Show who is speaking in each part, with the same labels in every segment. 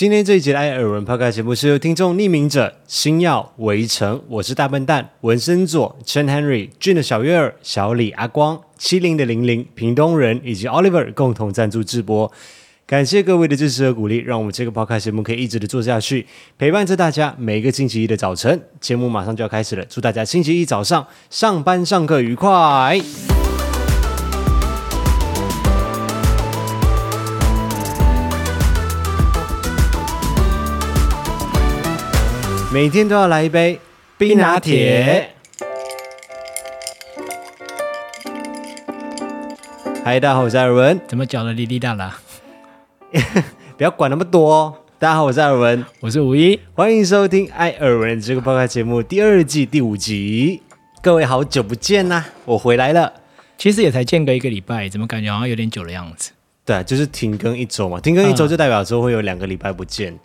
Speaker 1: 今天这一集的艾尔文 Podcast 节目是由听众匿名者星耀围城，我是大笨蛋文森佐陈 Henry 俊的小月儿小李阿光七零的零零屏东人以及 Oliver 共同赞助直播。感谢各位的支持和鼓励，让我们这个 Podcast 节目可以一直的做下去，陪伴着大家每个星期一的早晨。节目马上就要开始了，祝大家星期一早上上班上课愉快。每天都要来一杯冰拿铁。嗨，大家好，我是艾尔文。
Speaker 2: 怎么讲的滴滴答答？
Speaker 1: 不要管那么多哦。大家好，我是艾尔文，
Speaker 2: 我是五一，
Speaker 1: 欢迎收听艾尔文这个 Podcast 节目第二季第五集。各位好久不见呐，我回来了。
Speaker 2: 其实也才间隔一个礼拜，怎么感觉好像有点久的样子？
Speaker 1: 对，啊就是停更一周嘛。停更一周就代表说会有两个礼拜不见，嗯、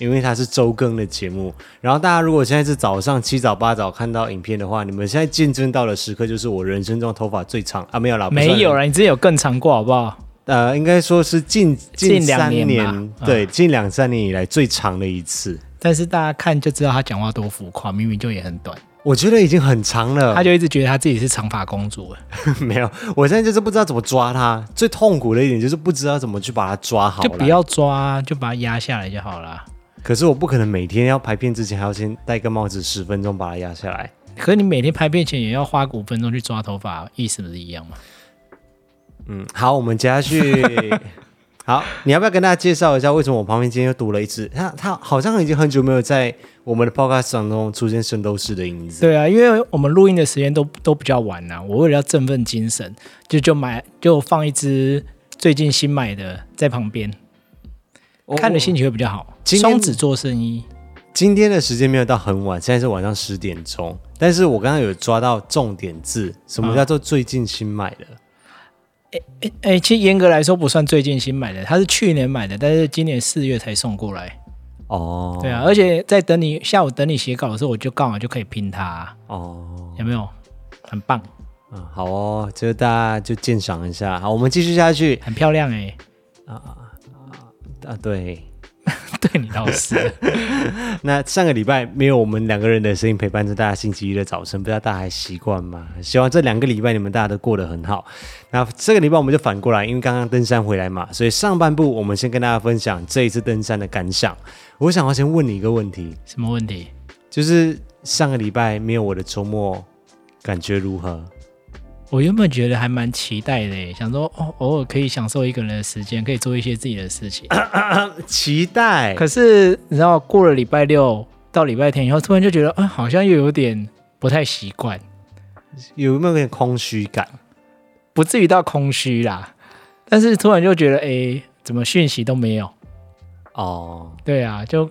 Speaker 1: 因为它是周更的节目。然后大家如果现在是早上七早八早看到影片的话，你们现在见证到的时刻就是我人生中头发最长啊，没有啦，
Speaker 2: 没有啦，你之前有更长过好不好？
Speaker 1: 呃，应该说是近近三年，
Speaker 2: 近两年
Speaker 1: 对，
Speaker 2: 嗯、
Speaker 1: 近两三年以来最长的一次。
Speaker 2: 但是大家看就知道他讲话多浮夸，明明就也很短。
Speaker 1: 我觉得已经很长了，
Speaker 2: 他就一直觉得他自己是长发公主了。
Speaker 1: 没有，我现在就是不知道怎么抓他。最痛苦的一点就是不知道怎么去把它抓好。
Speaker 2: 就不要抓，就把它压下来就好了。
Speaker 1: 可是我不可能每天要拍片之前还要先戴个帽子十分钟把它压下来。
Speaker 2: 可是你每天拍片前也要花五分钟去抓头发，意思不是一样吗？
Speaker 1: 嗯，好，我们接下去。好，你要不要跟大家介绍一下，为什么我旁边今天又多了一只？它它好像已经很久没有在我们的 podcast 当中出现圣斗士的影子。
Speaker 2: 对啊，因为我们录音的时间都都比较晚啊。我为了要振奋精神，就就买就放一只最近新买的在旁边，哦、看着心情会比较好。双子座生意。
Speaker 1: 今天的时间没有到很晚，现在是晚上十点钟。但是我刚刚有抓到重点字，什么叫做最近新买的？嗯
Speaker 2: 哎哎哎，其实严格来说不算最近新买的，它是去年买的，但是今年四月才送过来。哦，对啊，而且在等你下午等你写稿的时候，我就刚好就可以拼它啊。哦，有没有？很棒。
Speaker 1: 嗯，好哦，这个大家就鉴赏一下。好，我们继续下去。
Speaker 2: 很漂亮哎。
Speaker 1: 啊啊啊！对。
Speaker 2: 对你倒是，
Speaker 1: 那上个礼拜没有我们两个人的声音陪伴着大家星期一的早晨，不知道大家还习惯吗？希望这两个礼拜你们大家都过得很好。那这个礼拜我们就反过来，因为刚刚登山回来嘛，所以上半部我们先跟大家分享这一次登山的感想。我想要先问你一个问题，
Speaker 2: 什么问题？
Speaker 1: 就是上个礼拜没有我的周末，感觉如何？
Speaker 2: 我原本觉得还蛮期待的，想说哦，偶尔可以享受一个人的时间，可以做一些自己的事情。
Speaker 1: 期待。
Speaker 2: 可是你知道，过了礼拜六到礼拜天以后，突然就觉得，啊、呃，好像又有点不太习惯，
Speaker 1: 有没有点空虚感？
Speaker 2: 不至于到空虚啦，但是突然就觉得，哎，怎么讯息都没有？哦，对啊，就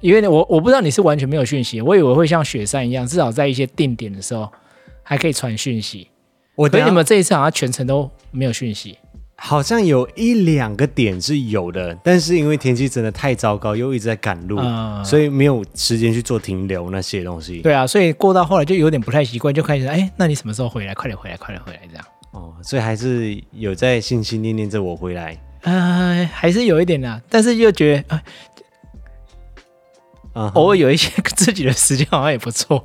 Speaker 2: 因为我我不知道你是完全没有讯息，我以为会像雪山一样，至少在一些定点的时候还可以传讯息。我觉得你们这一次好像全程都没有讯息，
Speaker 1: 好像有一两个点是有的，但是因为天气真的太糟糕，又一直在赶路，嗯、所以没有时间去做停留那些东西。
Speaker 2: 对啊，所以过到后来就有点不太习惯，就开始哎，那你什么时候回来？快点回来，快点回来，这样。
Speaker 1: 哦，所以还是有在心心念念着我回来。
Speaker 2: 呃，还是有一点的，但是又觉得，呃、偶尔有一些 自己的时间好像也不错。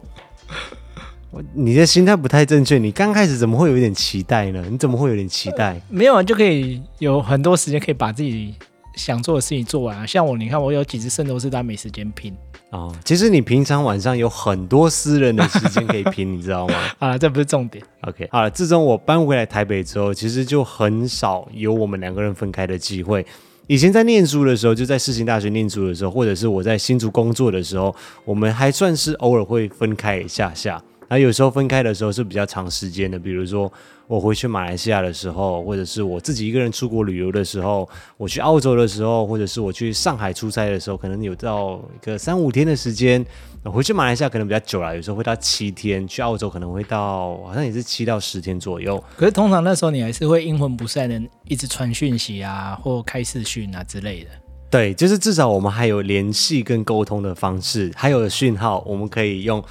Speaker 1: 你的心态不太正确。你刚开始怎么会有一点期待呢？你怎么会有点期待？呃、
Speaker 2: 没有啊，就可以有很多时间可以把自己想做的事情做完啊。像我，你看我有几只圣斗士都没时间拼
Speaker 1: 哦。其实你平常晚上有很多私人的时间可以拼，你知道吗？
Speaker 2: 啊，这不是重点。
Speaker 1: OK，好了，自从我搬回来台北之后，其实就很少有我们两个人分开的机会。以前在念书的时候，就在世新大学念书的时候，或者是我在新竹工作的时候，我们还算是偶尔会分开一下下。那有时候分开的时候是比较长时间的，比如说我回去马来西亚的时候，或者是我自己一个人出国旅游的时候，我去澳洲的时候，或者是我去上海出差的时候，可能有到一个三五天的时间。回去马来西亚可能比较久了，有时候会到七天；去澳洲可能会到好像也是七到十天左右。
Speaker 2: 可是通常那时候你还是会阴魂不散的，一直传讯息啊，或开视讯啊之类的。
Speaker 1: 对，就是至少我们还有联系跟沟通的方式，还有讯号，我们可以用。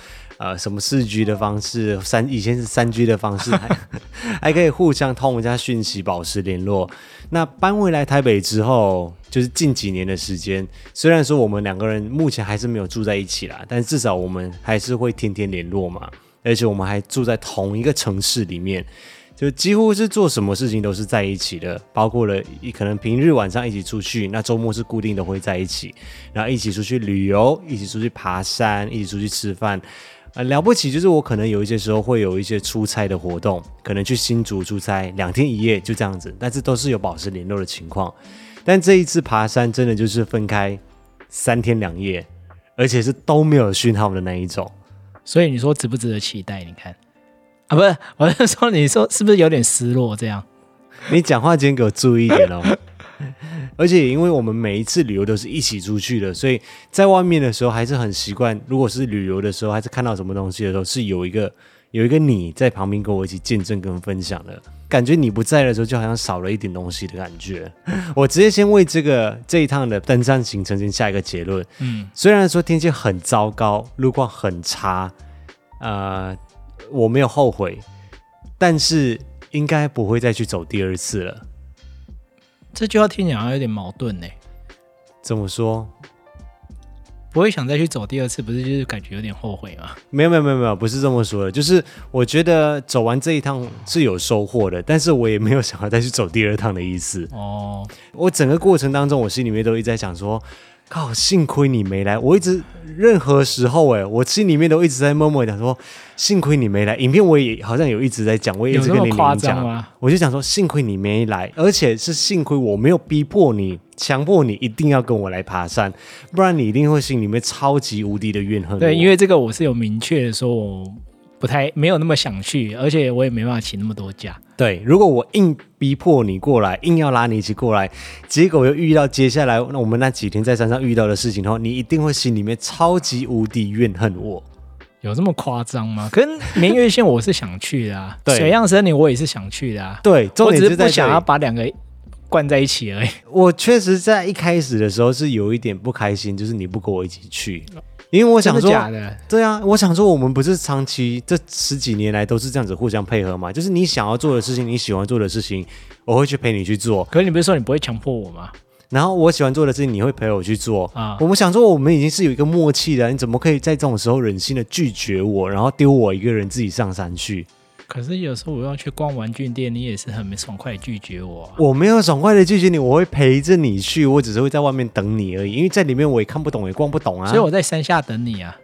Speaker 1: 呃，什么四 G 的方式，三以前是三 G 的方式，还 还可以互相通一下讯息，保持联络。那搬回来台北之后，就是近几年的时间，虽然说我们两个人目前还是没有住在一起啦，但至少我们还是会天天联络嘛，而且我们还住在同一个城市里面，就几乎是做什么事情都是在一起的，包括了可能平日晚上一起出去，那周末是固定的会在一起，然后一起出去旅游，一起出去爬山，一起出去吃饭。呃，了不起，就是我可能有一些时候会有一些出差的活动，可能去新竹出差两天一夜就这样子，但是都是有保持联络的情况。但这一次爬山真的就是分开三天两夜，而且是都没有讯号的那一种。
Speaker 2: 所以你说值不值得期待？你看啊，不是，我是说，你说是不是有点失落？这样，
Speaker 1: 你讲话今天给我注意一点哦。而且因为我们每一次旅游都是一起出去的，所以在外面的时候还是很习惯。如果是旅游的时候，还是看到什么东西的时候，是有一个有一个你在旁边跟我一起见证跟分享的感觉。你不在的时候，就好像少了一点东西的感觉。我直接先为这个这一趟的登山行程先下一个结论。嗯，虽然说天气很糟糕，路况很差，呃，我没有后悔，但是应该不会再去走第二次了。
Speaker 2: 这句话听起来好像有点矛盾呢。
Speaker 1: 怎么说？
Speaker 2: 不会想再去走第二次，不是就是感觉有点后悔吗？
Speaker 1: 没有没有没有没有，不是这么说的。就是我觉得走完这一趟是有收获的，但是我也没有想要再去走第二趟的意思。哦，我整个过程当中，我心里面都一直在想说。靠！幸亏你没来，我一直任何时候哎，我心里面都一直在默默讲说，幸亏你没来。影片我也好像有一直在讲，我也一直跟你讲，我就想说，幸亏你没来，而且是幸亏我没有逼迫你，强迫你一定要跟我来爬山，不然你一定会心里面超级无敌的怨恨。
Speaker 2: 对，因为这个我是有明确的说，我不太没有那么想去，而且我也没办法请那么多假。
Speaker 1: 对，如果我硬逼迫你过来，硬要拉你一起过来，结果又遇到接下来那我们那几天在山上遇到的事情的话，你一定会心里面超级无敌怨恨我。
Speaker 2: 有这么夸张吗？跟明月线我是想去的啊，
Speaker 1: 对，
Speaker 2: 水漾森林我也是想去的啊。
Speaker 1: 对，重点是
Speaker 2: 我只是不想要把两个灌在一起而已。
Speaker 1: 我确实在一开始的时候是有一点不开心，就是你不跟我一起去。因为我想说，
Speaker 2: 假的，
Speaker 1: 对啊，我想说，我们不是长期这十几年来都是这样子互相配合嘛？就是你想要做的事情，你喜欢做的事情，我会去陪你去做。
Speaker 2: 可是你不是说你不会强迫我吗？
Speaker 1: 然后我喜欢做的事情，你会陪我去做啊？我们想说，我们已经是有一个默契的，你怎么可以在这种时候忍心的拒绝我，然后丢我一个人自己上山去？
Speaker 2: 可是有时候我要去逛玩具店，你也是很没爽快拒绝我啊。
Speaker 1: 我没有爽快的拒绝你，我会陪着你去，我只是会在外面等你而已。因为在里面我也看不懂，也逛不懂啊。
Speaker 2: 所以我在山下等你啊。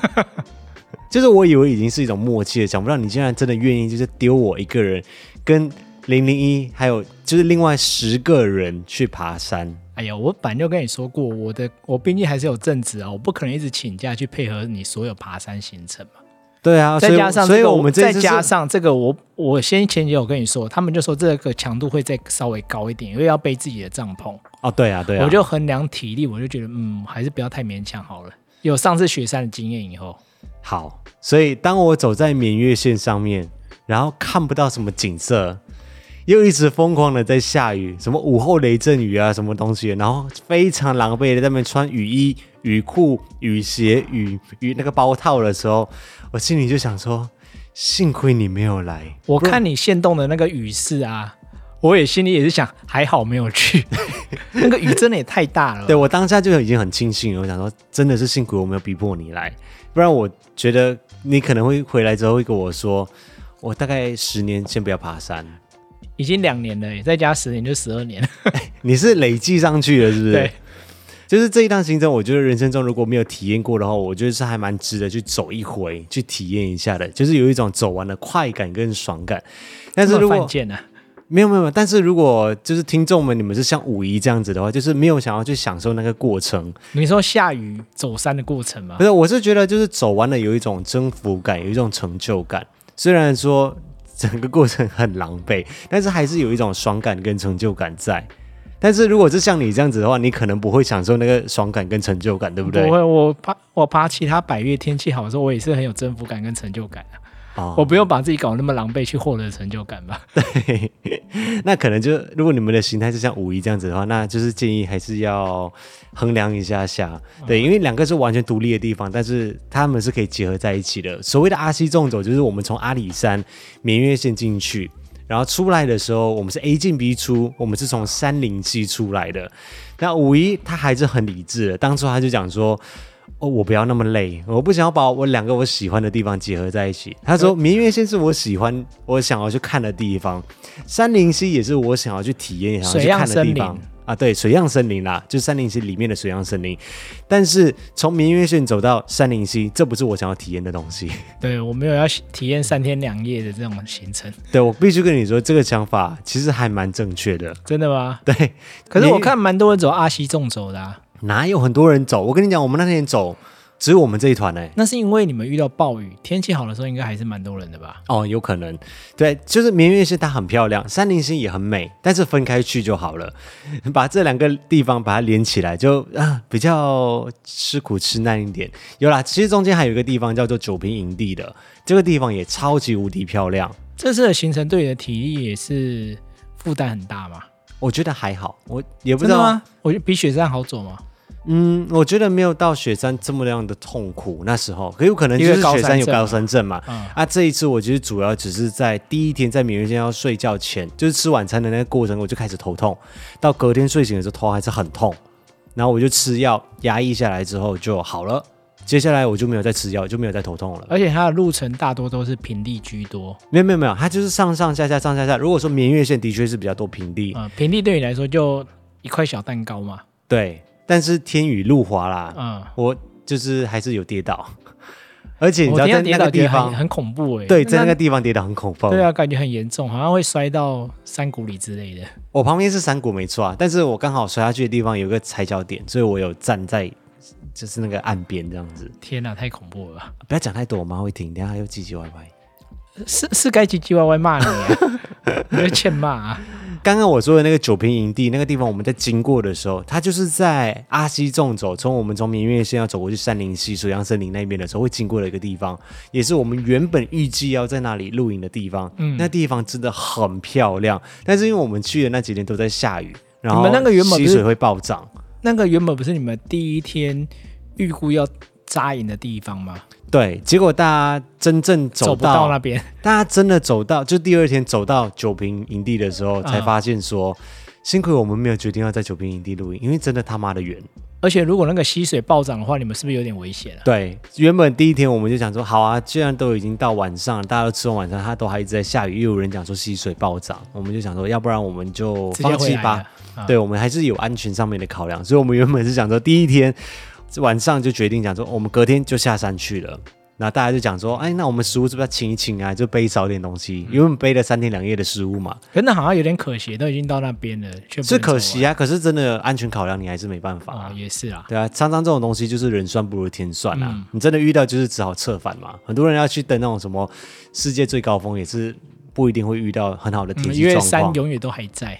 Speaker 1: 就是我以为已经是一种默契了，想不到你竟然真的愿意，就是丢我一个人，跟零零一还有就是另外十个人去爬山。
Speaker 2: 哎呀，我本来就跟你说过，我的我毕竟还是有正职啊，我不可能一直请假去配合你所有爬山行程嘛。
Speaker 1: 对啊，
Speaker 2: 再加上
Speaker 1: 所以我们
Speaker 2: 再加上这个，我我先前也有跟你说，他们就说这个强度会再稍微高一点，因为要背自己的帐篷。
Speaker 1: 哦，对啊，对啊，
Speaker 2: 我就衡量体力，我就觉得嗯，还是不要太勉强好了。有上次雪山的经验以后，
Speaker 1: 好，所以当我走在缅月线上面，然后看不到什么景色，又一直疯狂的在下雨，什么午后雷阵雨啊，什么东西，然后非常狼狈的在那边穿雨衣、雨裤、雨鞋、雨雨那个包套的时候。我心里就想说，幸亏你没有来。
Speaker 2: 我看你现动的那个雨势啊，我也心里也是想，还好没有去。那个雨真的也太大了。
Speaker 1: 对，我当下就已经很庆幸了，我想说，真的是幸亏我没有逼迫你来，不然我觉得你可能会回来之后会跟我说，我大概十年先不要爬山。
Speaker 2: 已经两年了，再加十年就十二年了。
Speaker 1: 你是累计上去了，是不是？
Speaker 2: 对。
Speaker 1: 就是这一趟行程，我觉得人生中如果没有体验过的话，我觉得是还蛮值得去走一回，去体验一下的。就是有一种走完的快感跟爽感。但是如果没有没有，但是如果就是听众们，你们是像五一这样子的话，就是没有想要去享受那个过程。
Speaker 2: 你说下雨走山的过程吗？
Speaker 1: 不是，我是觉得就是走完了有一种征服感，有一种成就感。虽然说整个过程很狼狈，但是还是有一种爽感跟成就感在。但是如果是像你这样子的话，你可能不会享受那个爽感跟成就感，对不对？
Speaker 2: 不会，我爬我爬其他百越天气好的时候，我也是很有征服感跟成就感的。哦，我不用把自己搞那么狼狈去获得成就感吧？
Speaker 1: 对，那可能就如果你们的心态是像五一这样子的话，那就是建议还是要衡量一下下。对，因为两个是完全独立的地方，但是他们是可以结合在一起的。所谓的阿西纵走，就是我们从阿里山眠月线进去。然后出来的时候，我们是 A 进 B 出，我们是从三林溪出来的。那五一他还是很理智的，当初他就讲说。哦，我不要那么累，我不想要把我两个我喜欢的地方结合在一起。他说，明月线是我喜欢、我想要去看的地方，山林溪也是我想要去体验、想要去看的地方啊。对，水漾森林啦，就是杉林溪里面的水漾森林。但是从明月线走到山林溪，这不是我想要体验的东西。
Speaker 2: 对，我没有要体验三天两夜的这种行程。
Speaker 1: 对，我必须跟你说，这个想法其实还蛮正确的。
Speaker 2: 真的吗？
Speaker 1: 对。
Speaker 2: 可是我看蛮多人走阿西纵走的啊。
Speaker 1: 哪有很多人走？我跟你讲，我们那天走只有我们这一团呢、欸。
Speaker 2: 那是因为你们遇到暴雨，天气好的时候应该还是蛮多人的吧？
Speaker 1: 哦，有可能。对，就是明月线它很漂亮，山林溪也很美，但是分开去就好了。把这两个地方把它连起来就，啊比较吃苦吃难一点。有啦，其实中间还有一个地方叫做九平营地的，这个地方也超级无敌漂亮。
Speaker 2: 这次的行程对你的体力也是负担很大吗？
Speaker 1: 我觉得还好，我也不知道吗？
Speaker 2: 我觉得比雪山好走吗？
Speaker 1: 嗯，我觉得没有到雪山这么样的痛苦。那时候，可有可能就是雪山有高山症嘛。嗯、啊，这一次我其实主要只是在第一天在明月线要睡觉前，就是吃晚餐的那个过程，我就开始头痛，到隔天睡醒的时候头还是很痛，然后我就吃药压抑下来之后就好了。接下来我就没有再吃药，就没有再头痛了。
Speaker 2: 而且它的路程大多都是平地居多。
Speaker 1: 没有没有没有，它就是上上下下上下下。如果说明月线的确是比较多平地，
Speaker 2: 嗯，平地对你来说就一块小蛋糕嘛。
Speaker 1: 对。但是天雨路滑啦，嗯，我就是还是有跌倒，而且你知道在那个地方
Speaker 2: 很恐怖哎、欸，
Speaker 1: 对，在那个地方跌倒很恐怖，
Speaker 2: 对啊，感觉很严重，好像会摔到山谷里之类的。
Speaker 1: 我旁边是山谷没错啊，但是我刚好摔下去的地方有个踩脚点，所以我有站在就是那个岸边这样子。
Speaker 2: 天哪，太恐怖了！
Speaker 1: 不要讲太多，我妈会听，等下又唧唧歪歪。
Speaker 2: 是是该唧唧歪歪骂你啊，你会欠骂啊。
Speaker 1: 刚刚我说的那个九平营地那个地方，我们在经过的时候，它就是在阿西纵走，从我们从明月线要走过去山林溪水漾森林那边的时候，会经过的一个地方，也是我们原本预计要在那里露营的地方。嗯，那地方真的很漂亮，但是因为我们去的那几天都在下雨，然后那个原本溪水会暴涨。
Speaker 2: 那个原本不是你们第一天预估要扎营的地方吗？
Speaker 1: 对，结果大家真正走到，走不到那边，大家真的走到，就第二天走到九平营地的时候，才发现说，嗯、幸亏我们没有决定要在九平营地露营，因为真的他妈的远。
Speaker 2: 而且如果那个溪水暴涨的话，你们是不是有点危险啊？
Speaker 1: 对，原本第一天我们就想说，好啊，既然都已经到晚上，大家都吃完晚餐，它都还一直在下雨，又有人讲说溪水暴涨，我们就想说，要不然我们就放弃吧。嗯、对，我们还是有安全上面的考量，所以我们原本是想说第一天。晚上就决定讲说，我们隔天就下山去了。那大家就讲说，哎，那我们食物是不是要清一清啊？就背少点东西，因为我们背了三天两夜的食物嘛。
Speaker 2: 可那好像有点可惜，都已经到那边了，
Speaker 1: 是可惜啊。可是真的安全考量，你还是没办法
Speaker 2: 啊。也是啊，
Speaker 1: 对啊，常常这种东西就是人算不如天算啊。你真的遇到就是只好策反嘛。很多人要去登那种什么世界最高峰，也是不一定会遇到很好的天气状况。因为
Speaker 2: 山永远都还在。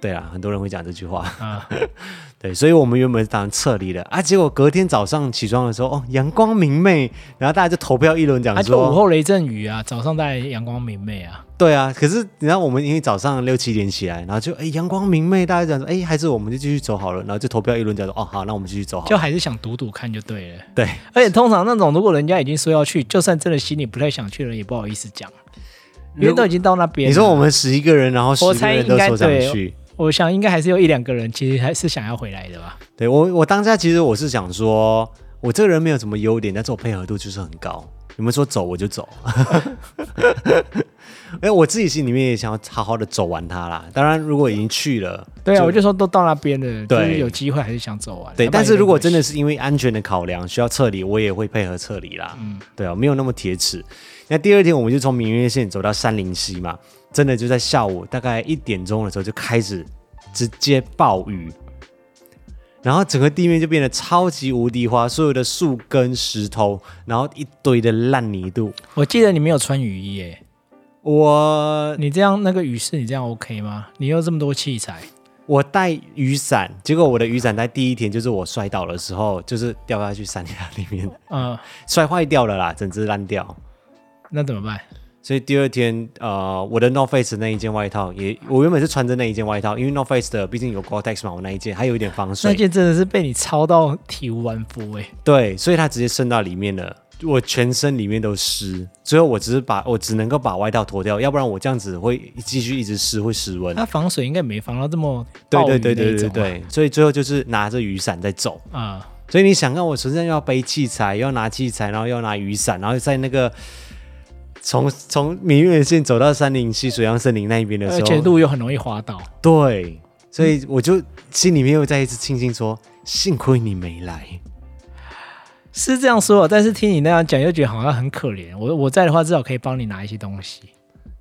Speaker 1: 对啊，很多人会讲这句话。啊 对，所以我们原本是打算撤离的啊，结果隔天早上起床的时候，哦，阳光明媚，然后大家就投票议论讲说，
Speaker 2: 午后雷阵雨啊，早上大家阳光明媚啊。
Speaker 1: 对啊，可是你知道我们因为早上六七点起来，然后就哎阳光明媚，大家讲说哎还是我们就继续走好了，然后就投票议论讲说哦好，那我们继续走好了，
Speaker 2: 就还是想赌赌看就对了。
Speaker 1: 对，
Speaker 2: 而且通常那种如果人家已经说要去，就算真的心里不太想去的人，也不好意思讲，因为都已经到那边。
Speaker 1: 你说我们十一个人，然后十个人都说想去。
Speaker 2: 我想应该还是有一两个人，其实还是想要回来的吧。
Speaker 1: 对我，我当下其实我是想说，我这个人没有什么优点，但是我配合度就是很高。你们说走我就走。哎，我自己心里面也想要好好的走完它啦。当然，如果已经去了，
Speaker 2: 对啊，我就说都到那边了，对，有机会还是想走完。
Speaker 1: 对，但是如果真的是因为安全的考量需要撤离，我也会配合撤离啦。嗯，对啊，没有那么铁齿。那第二天我们就从明月线走到山林溪嘛。真的就在下午大概一点钟的时候就开始直接暴雨，然后整个地面就变得超级无敌花，所有的树根、石头，然后一堆的烂泥度。
Speaker 2: 我记得你没有穿雨衣耶，
Speaker 1: 我
Speaker 2: 你这样那个雨是你这样 OK 吗？你有这么多器材，
Speaker 1: 我带雨伞，结果我的雨伞在第一天就是我摔倒的时候就是掉下去山崖里面，嗯，摔坏掉了啦，整只烂掉，
Speaker 2: 那怎么办？
Speaker 1: 所以第二天，呃，我的 North Face 那一件外套也，我原本是穿着那一件外套，因为 North Face 的毕竟有 Gore-Tex 嘛，我那一件还有一点防水。
Speaker 2: 那件真的是被你操到体无完肤哎。
Speaker 1: 对，所以它直接渗到里面了。我全身里面都湿，最后我只是把我只能够把外套脱掉，要不然我这样子会继续一直湿，会失温。
Speaker 2: 它防水应该没防到这么
Speaker 1: 对对对对对对，所以最后就是拿着雨伞在走啊。嗯、所以你想看我身上要背器材，要拿器材，然后要拿雨伞，然后在那个从从明月线走到杉林溪水漾森林那一边的时候，
Speaker 2: 而且路又很容易滑倒。
Speaker 1: 对，所以我就心里面又再一次庆幸说，幸亏你没来。
Speaker 2: 是这样说，但是听你那样讲，又觉得好像很可怜。我我在的话，至少可以帮你拿一些东西。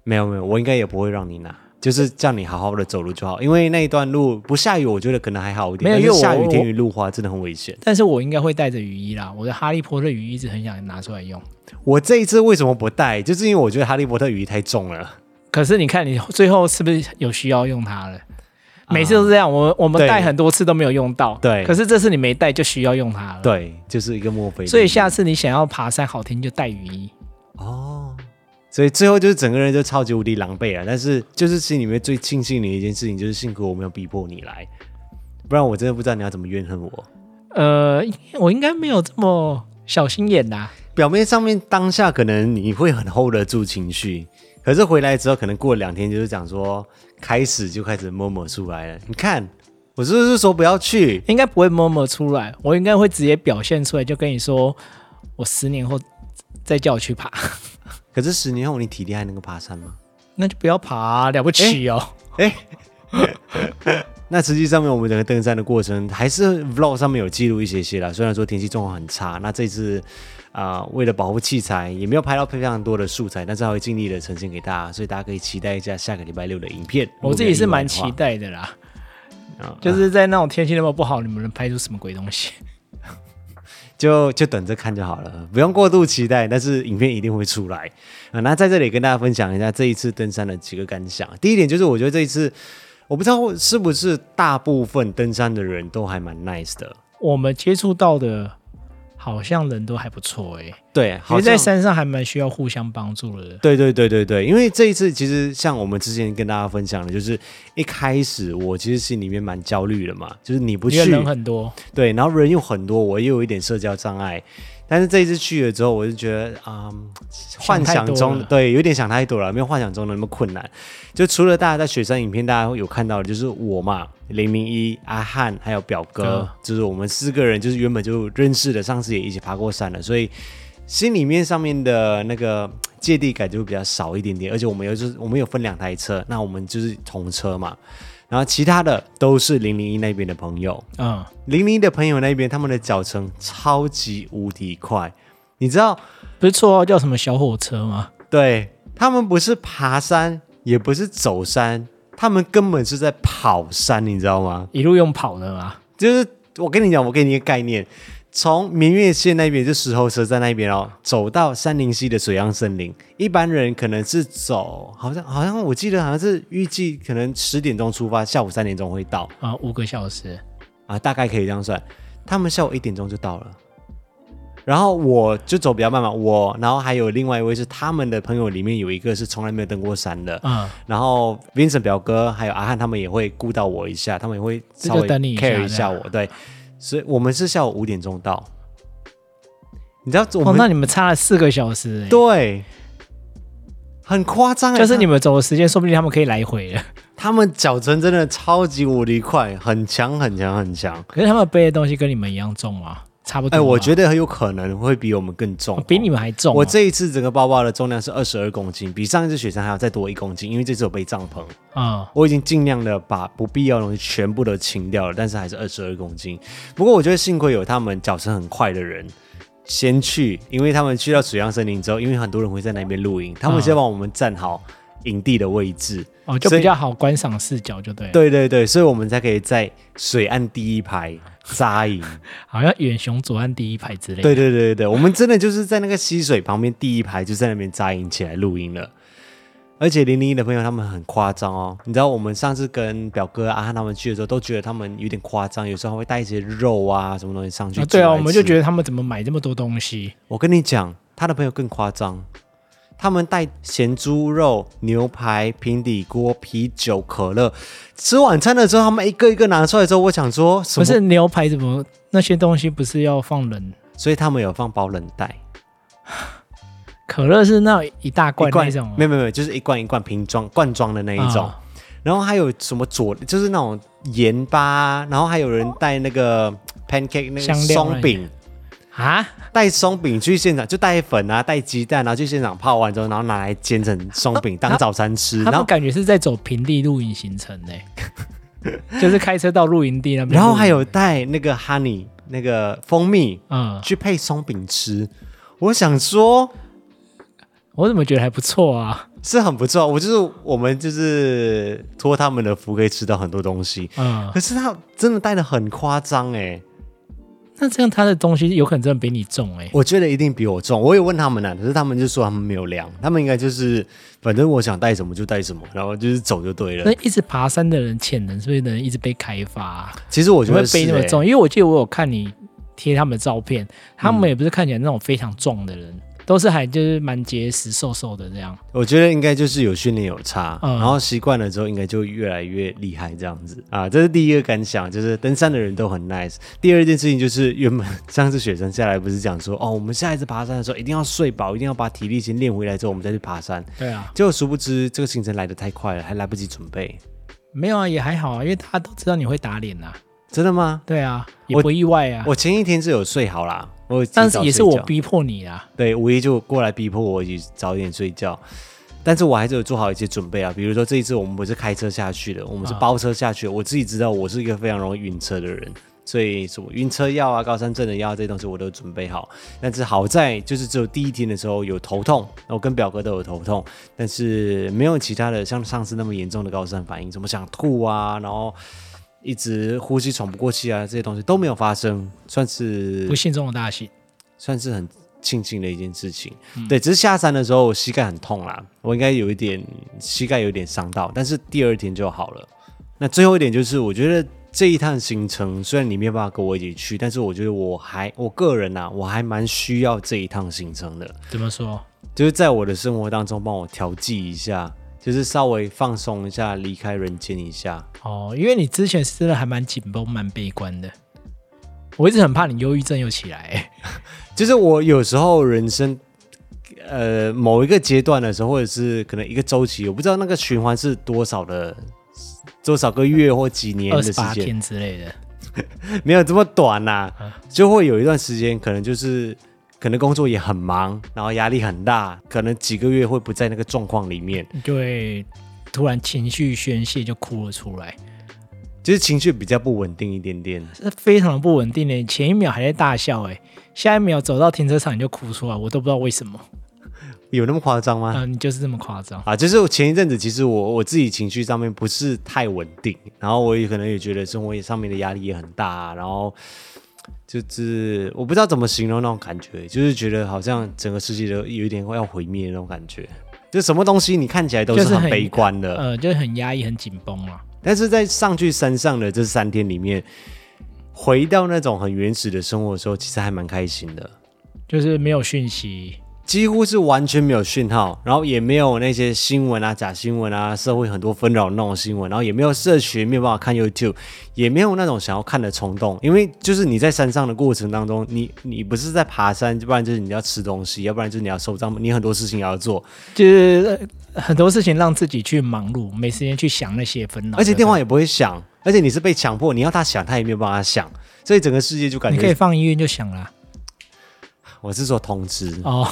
Speaker 1: 没有没有，我应该也不会让你拿，就是叫你好好的走路就好。因为那一段路不下雨，我觉得可能还好一点。没有，因为下雨天雨路滑真的很危险。
Speaker 2: 但是我应该会带着雨衣啦。我的哈利波特雨衣一直很想拿出来用。
Speaker 1: 我这一次为什么不带？就是因为我觉得哈利波特雨衣太重了。
Speaker 2: 可是你看，你最后是不是有需要用它了？每次都是这样，我们我们带很多次都没有用到。
Speaker 1: 对，
Speaker 2: 可是这次你没带就需要用它了。
Speaker 1: 对，就是一个墨菲。
Speaker 2: 所以下次你想要爬山好听就带雨衣。
Speaker 1: 哦，所以最后就是整个人就超级无敌狼狈了。但是就是心里面最庆幸的一件事情，就是幸亏我没有逼迫你来，不然我真的不知道你要怎么怨恨我。
Speaker 2: 呃，我应该没有这么小心眼呐。
Speaker 1: 表面上面当下可能你会很 hold 得住情绪，可是回来之后可能过了两天就是讲说。开始就开始 murmur 出来了，你看，我是不是说不要去？
Speaker 2: 应该不会 murmur 出来，我应该会直接表现出来，就跟你说，我十年后再叫我去爬。
Speaker 1: 可是十年后你体力还能够爬山吗？
Speaker 2: 那就不要爬啊，了不起哦。
Speaker 1: 哎，那实际上面我们整个登山的过程，还是 vlog 上面有记录一些些啦。虽然说天气状况很差，那这次。啊、呃，为了保护器材，也没有拍到非常多的素材，但是还会尽力的呈现给大家，所以大家可以期待一下下个礼拜六的影片。
Speaker 2: 我自己是蛮期待的啦，啊、就是在那种天气那么不好，你们能拍出什么鬼东西？
Speaker 1: 就就等着看就好了，不用过度期待，但是影片一定会出来啊。那在这里跟大家分享一下这一次登山的几个感想。第一点就是，我觉得这一次，我不知道是不是大部分登山的人都还蛮 nice 的，
Speaker 2: 我们接触到的。好像人都还不错哎、欸，
Speaker 1: 对，
Speaker 2: 其实在山上还蛮需要互相帮助的。
Speaker 1: 对对对对对，因为这一次其实像我们之前跟大家分享的，就是一开始我其实心里面蛮焦虑的嘛，就是你不去，
Speaker 2: 人很多，
Speaker 1: 对，然后人又很多，我又有一点社交障碍。但是这一次去了之后，我就觉得啊、嗯，幻想中的对，有点想太多了，没有幻想中的那么困难。就除了大家在雪山影片，大家会有看到的，就是我嘛，零零一、阿汉还有表哥，嗯、就是我们四个人，就是原本就认识的，上次也一起爬过山了，所以心里面上面的那个芥蒂感就会比较少一点点。而且我们又就是我们有分两台车，那我们就是同车嘛。然后其他的都是零零一那边的朋友，嗯，零零一的朋友那边他们的脚程超级无敌快，你知道
Speaker 2: 不是绰号叫什么小火车吗？
Speaker 1: 对，他们不是爬山，也不是走山，他们根本是在跑山，你知道吗？
Speaker 2: 一路用跑的吗？
Speaker 1: 就是我跟你讲，我给你一个概念。从明月线那边就石头车站那边哦，走到三林溪的水漾森林，一般人可能是走，好像好像我记得好像是预计可能十点钟出发，下午三点钟会到
Speaker 2: 啊，五个小时
Speaker 1: 啊，大概可以这样算。他们下午一点钟就到了，然后我就走比较慢嘛，我然后还有另外一位是他们的朋友里面有一个是从来没有登过山的，嗯，然后 Vincent 表哥还有阿汉他们也会顾到我一下，他们也会稍微 care 一下我，对。所以我们是下午五点钟到，你知道我们？
Speaker 2: 哦，那你们差了四个小时，
Speaker 1: 对，很夸张。
Speaker 2: 就是你们走的时间，说不定他们可以来回了。
Speaker 1: 他们脚程真的超级无敌快，很强很强很强。
Speaker 2: 可是他们背的东西跟你们一样重啊。差不多。哎、欸，
Speaker 1: 我觉得很有可能会比我们更重，
Speaker 2: 比你们还重。
Speaker 1: 我这一次整个包包的重量是二十二公斤，比上一次雪山还要再多一公斤，因为这次有背帐篷。啊、嗯，我已经尽量的把不必要的东西全部都清掉了，但是还是二十二公斤。不过我觉得幸亏有他们脚程很快的人先去，因为他们去到水漾森林之后，因为很多人会在那边露营，他们先帮我们站好营地的位置，
Speaker 2: 哦，就比较好观赏视角，就对。
Speaker 1: 对对对，所以我们才可以在水岸第一排。扎营，
Speaker 2: 好像远雄左岸第一排之类的。
Speaker 1: 对对对对，我们真的就是在那个溪水旁边第一排，就在那边扎营起来录音了。而且零零一的朋友他们很夸张哦，你知道我们上次跟表哥阿汉他们去的时候，都觉得他们有点夸张，有时候会带一些肉啊什么东西上去。
Speaker 2: 啊对啊，我们就觉得他们怎么买这么多东西？
Speaker 1: 我跟你讲，他的朋友更夸张。他们带咸猪肉、牛排、平底锅、啤酒、可乐。吃晚餐的时候，他们一个一个拿出来之后，我想说，什么？
Speaker 2: 不是牛排怎么那些东西不是要放冷？
Speaker 1: 所以他们有放保冷袋。
Speaker 2: 可乐是那一大罐那种，
Speaker 1: 没有没有，就是一罐一罐瓶装罐装的那一种。哦、然后还有什么佐，就是那种盐巴，然后还有人带那个 pancake 那个松饼
Speaker 2: 啊，
Speaker 1: 带松饼去现场，就带粉啊，带鸡蛋，然后去现场泡完之后，然后拿来煎成松饼当早餐吃。然后
Speaker 2: 感觉是在走平地露营行程呢，就是开车到露营地那边。
Speaker 1: 然后还有带那个 honey 那个蜂蜜，嗯，去配松饼吃。我想说。
Speaker 2: 我怎么觉得还不错啊？
Speaker 1: 是很不错，我就是我们就是托他们的福，可以吃到很多东西。嗯，可是他真的带的很夸张哎。
Speaker 2: 那这样他的东西有可能真的比你重哎？
Speaker 1: 我觉得一定比我重。我也问他们呢、啊，可是他们就说他们没有量，他们应该就是反正我想带什么就带什么，然后就是走就对了。
Speaker 2: 那一直爬山的人潜能是不是能一直被开发、啊？
Speaker 1: 其实我觉得
Speaker 2: 背那么重，因为我记得我有看你贴他们的照片，他们也不是看起来那种非常壮的人。嗯都是还就是蛮结实瘦瘦的这样，
Speaker 1: 我觉得应该就是有训练有差，嗯、然后习惯了之后应该就越来越厉害这样子啊，这是第一个感想，就是登山的人都很 nice。第二件事情就是原本上次雪山下来不是讲说哦，我们下一次爬山的时候一定要睡饱，一定要把体力先练回来之后我们再去爬山。
Speaker 2: 对啊，
Speaker 1: 结果殊不知这个行程来得太快了，还来不及准备。
Speaker 2: 没有啊，也还好啊，因为大家都知道你会打脸呐、啊。
Speaker 1: 真的吗？
Speaker 2: 对啊，也不意外啊。
Speaker 1: 我，我前一天是有睡好啦。
Speaker 2: 但是也是我逼迫你啊，
Speaker 1: 对，五一就过来逼迫我一起早点睡觉，但是我还是有做好一些准备啊，比如说这一次我们不是开车下去的，我们是包车下去的，我自己知道我是一个非常容易晕车的人，所以什么晕车药啊、高山症的药这些东西我都准备好，但是好在就是只有第一天的时候有头痛，我跟表哥都有头痛，但是没有其他的像上次那么严重的高山反应，什么想吐啊，然后。一直呼吸喘不过气啊，这些东西都没有发生，算是
Speaker 2: 不幸中的大幸，
Speaker 1: 算是很庆幸的一件事情。嗯、对，只是下山的时候我膝盖很痛啦，我应该有一点膝盖有点伤到，但是第二天就好了。那最后一点就是，我觉得这一趟行程虽然你没有办法跟我一起去，但是我觉得我还我个人啊，我还蛮需要这一趟行程的。
Speaker 2: 怎么说？
Speaker 1: 就是在我的生活当中帮我调剂一下。就是稍微放松一下，离开人间一下
Speaker 2: 哦。因为你之前是真的还蛮紧绷、蛮悲观的，我一直很怕你忧郁症又起来。
Speaker 1: 就是我有时候人生，呃，某一个阶段的时候，或者是可能一个周期，我不知道那个循环是多少的，多少个月或几年的时间，二十八
Speaker 2: 天之类的，
Speaker 1: 没有这么短呐、啊，啊、就会有一段时间，可能就是。可能工作也很忙，然后压力很大，可能几个月会不在那个状况里面，
Speaker 2: 就会突然情绪宣泄就哭了出来，
Speaker 1: 就是情绪比较不稳定一点点，
Speaker 2: 是非常的不稳定的。前一秒还在大笑，哎，下一秒走到停车场你就哭出来，我都不知道为什么，
Speaker 1: 有那么夸张吗？
Speaker 2: 啊、呃，你就是这么夸张
Speaker 1: 啊！就是我前一阵子其实我我自己情绪上面不是太稳定，然后我也可能也觉得生活上面的压力也很大，然后。就是我不知道怎么形容那种感觉，就是觉得好像整个世界都有一点要毁灭的那种感觉。就什么东西你看起来都是很悲观的，
Speaker 2: 呃，就是很压抑、很紧绷嘛。
Speaker 1: 但是在上去山上的这三天里面，回到那种很原始的生活的时候，其实还蛮开心的。
Speaker 2: 就是没有讯息。
Speaker 1: 几乎是完全没有讯号，然后也没有那些新闻啊、假新闻啊、社会很多纷扰的那种新闻，然后也没有社群，没有办法看 YouTube，也没有那种想要看的冲动，因为就是你在山上的过程当中，你你不是在爬山，要不然就是你要吃东西，要不然就是你要收帐，你很多事情要做，
Speaker 2: 就是很多事情让自己去忙碌，没时间去想那些纷扰，
Speaker 1: 而且电话也不会响，而且你是被强迫，你要他想，他也没有办法想，所以整个世界就感觉
Speaker 2: 你可以放音乐就响了。
Speaker 1: 我是说通知哦，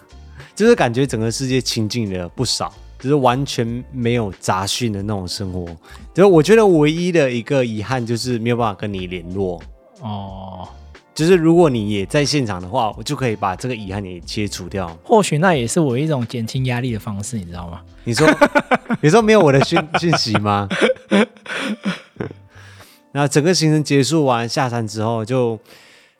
Speaker 1: 就是感觉整个世界清静了不少，就是完全没有杂讯的那种生活。就是我觉得唯一的一个遗憾就是没有办法跟你联络哦。就是如果你也在现场的话，我就可以把这个遗憾给切除掉。
Speaker 2: 或许那也是我一种减轻压力的方式，你知道吗？
Speaker 1: 你说，你说没有我的讯讯息吗？那整个行程结束完下山之后就。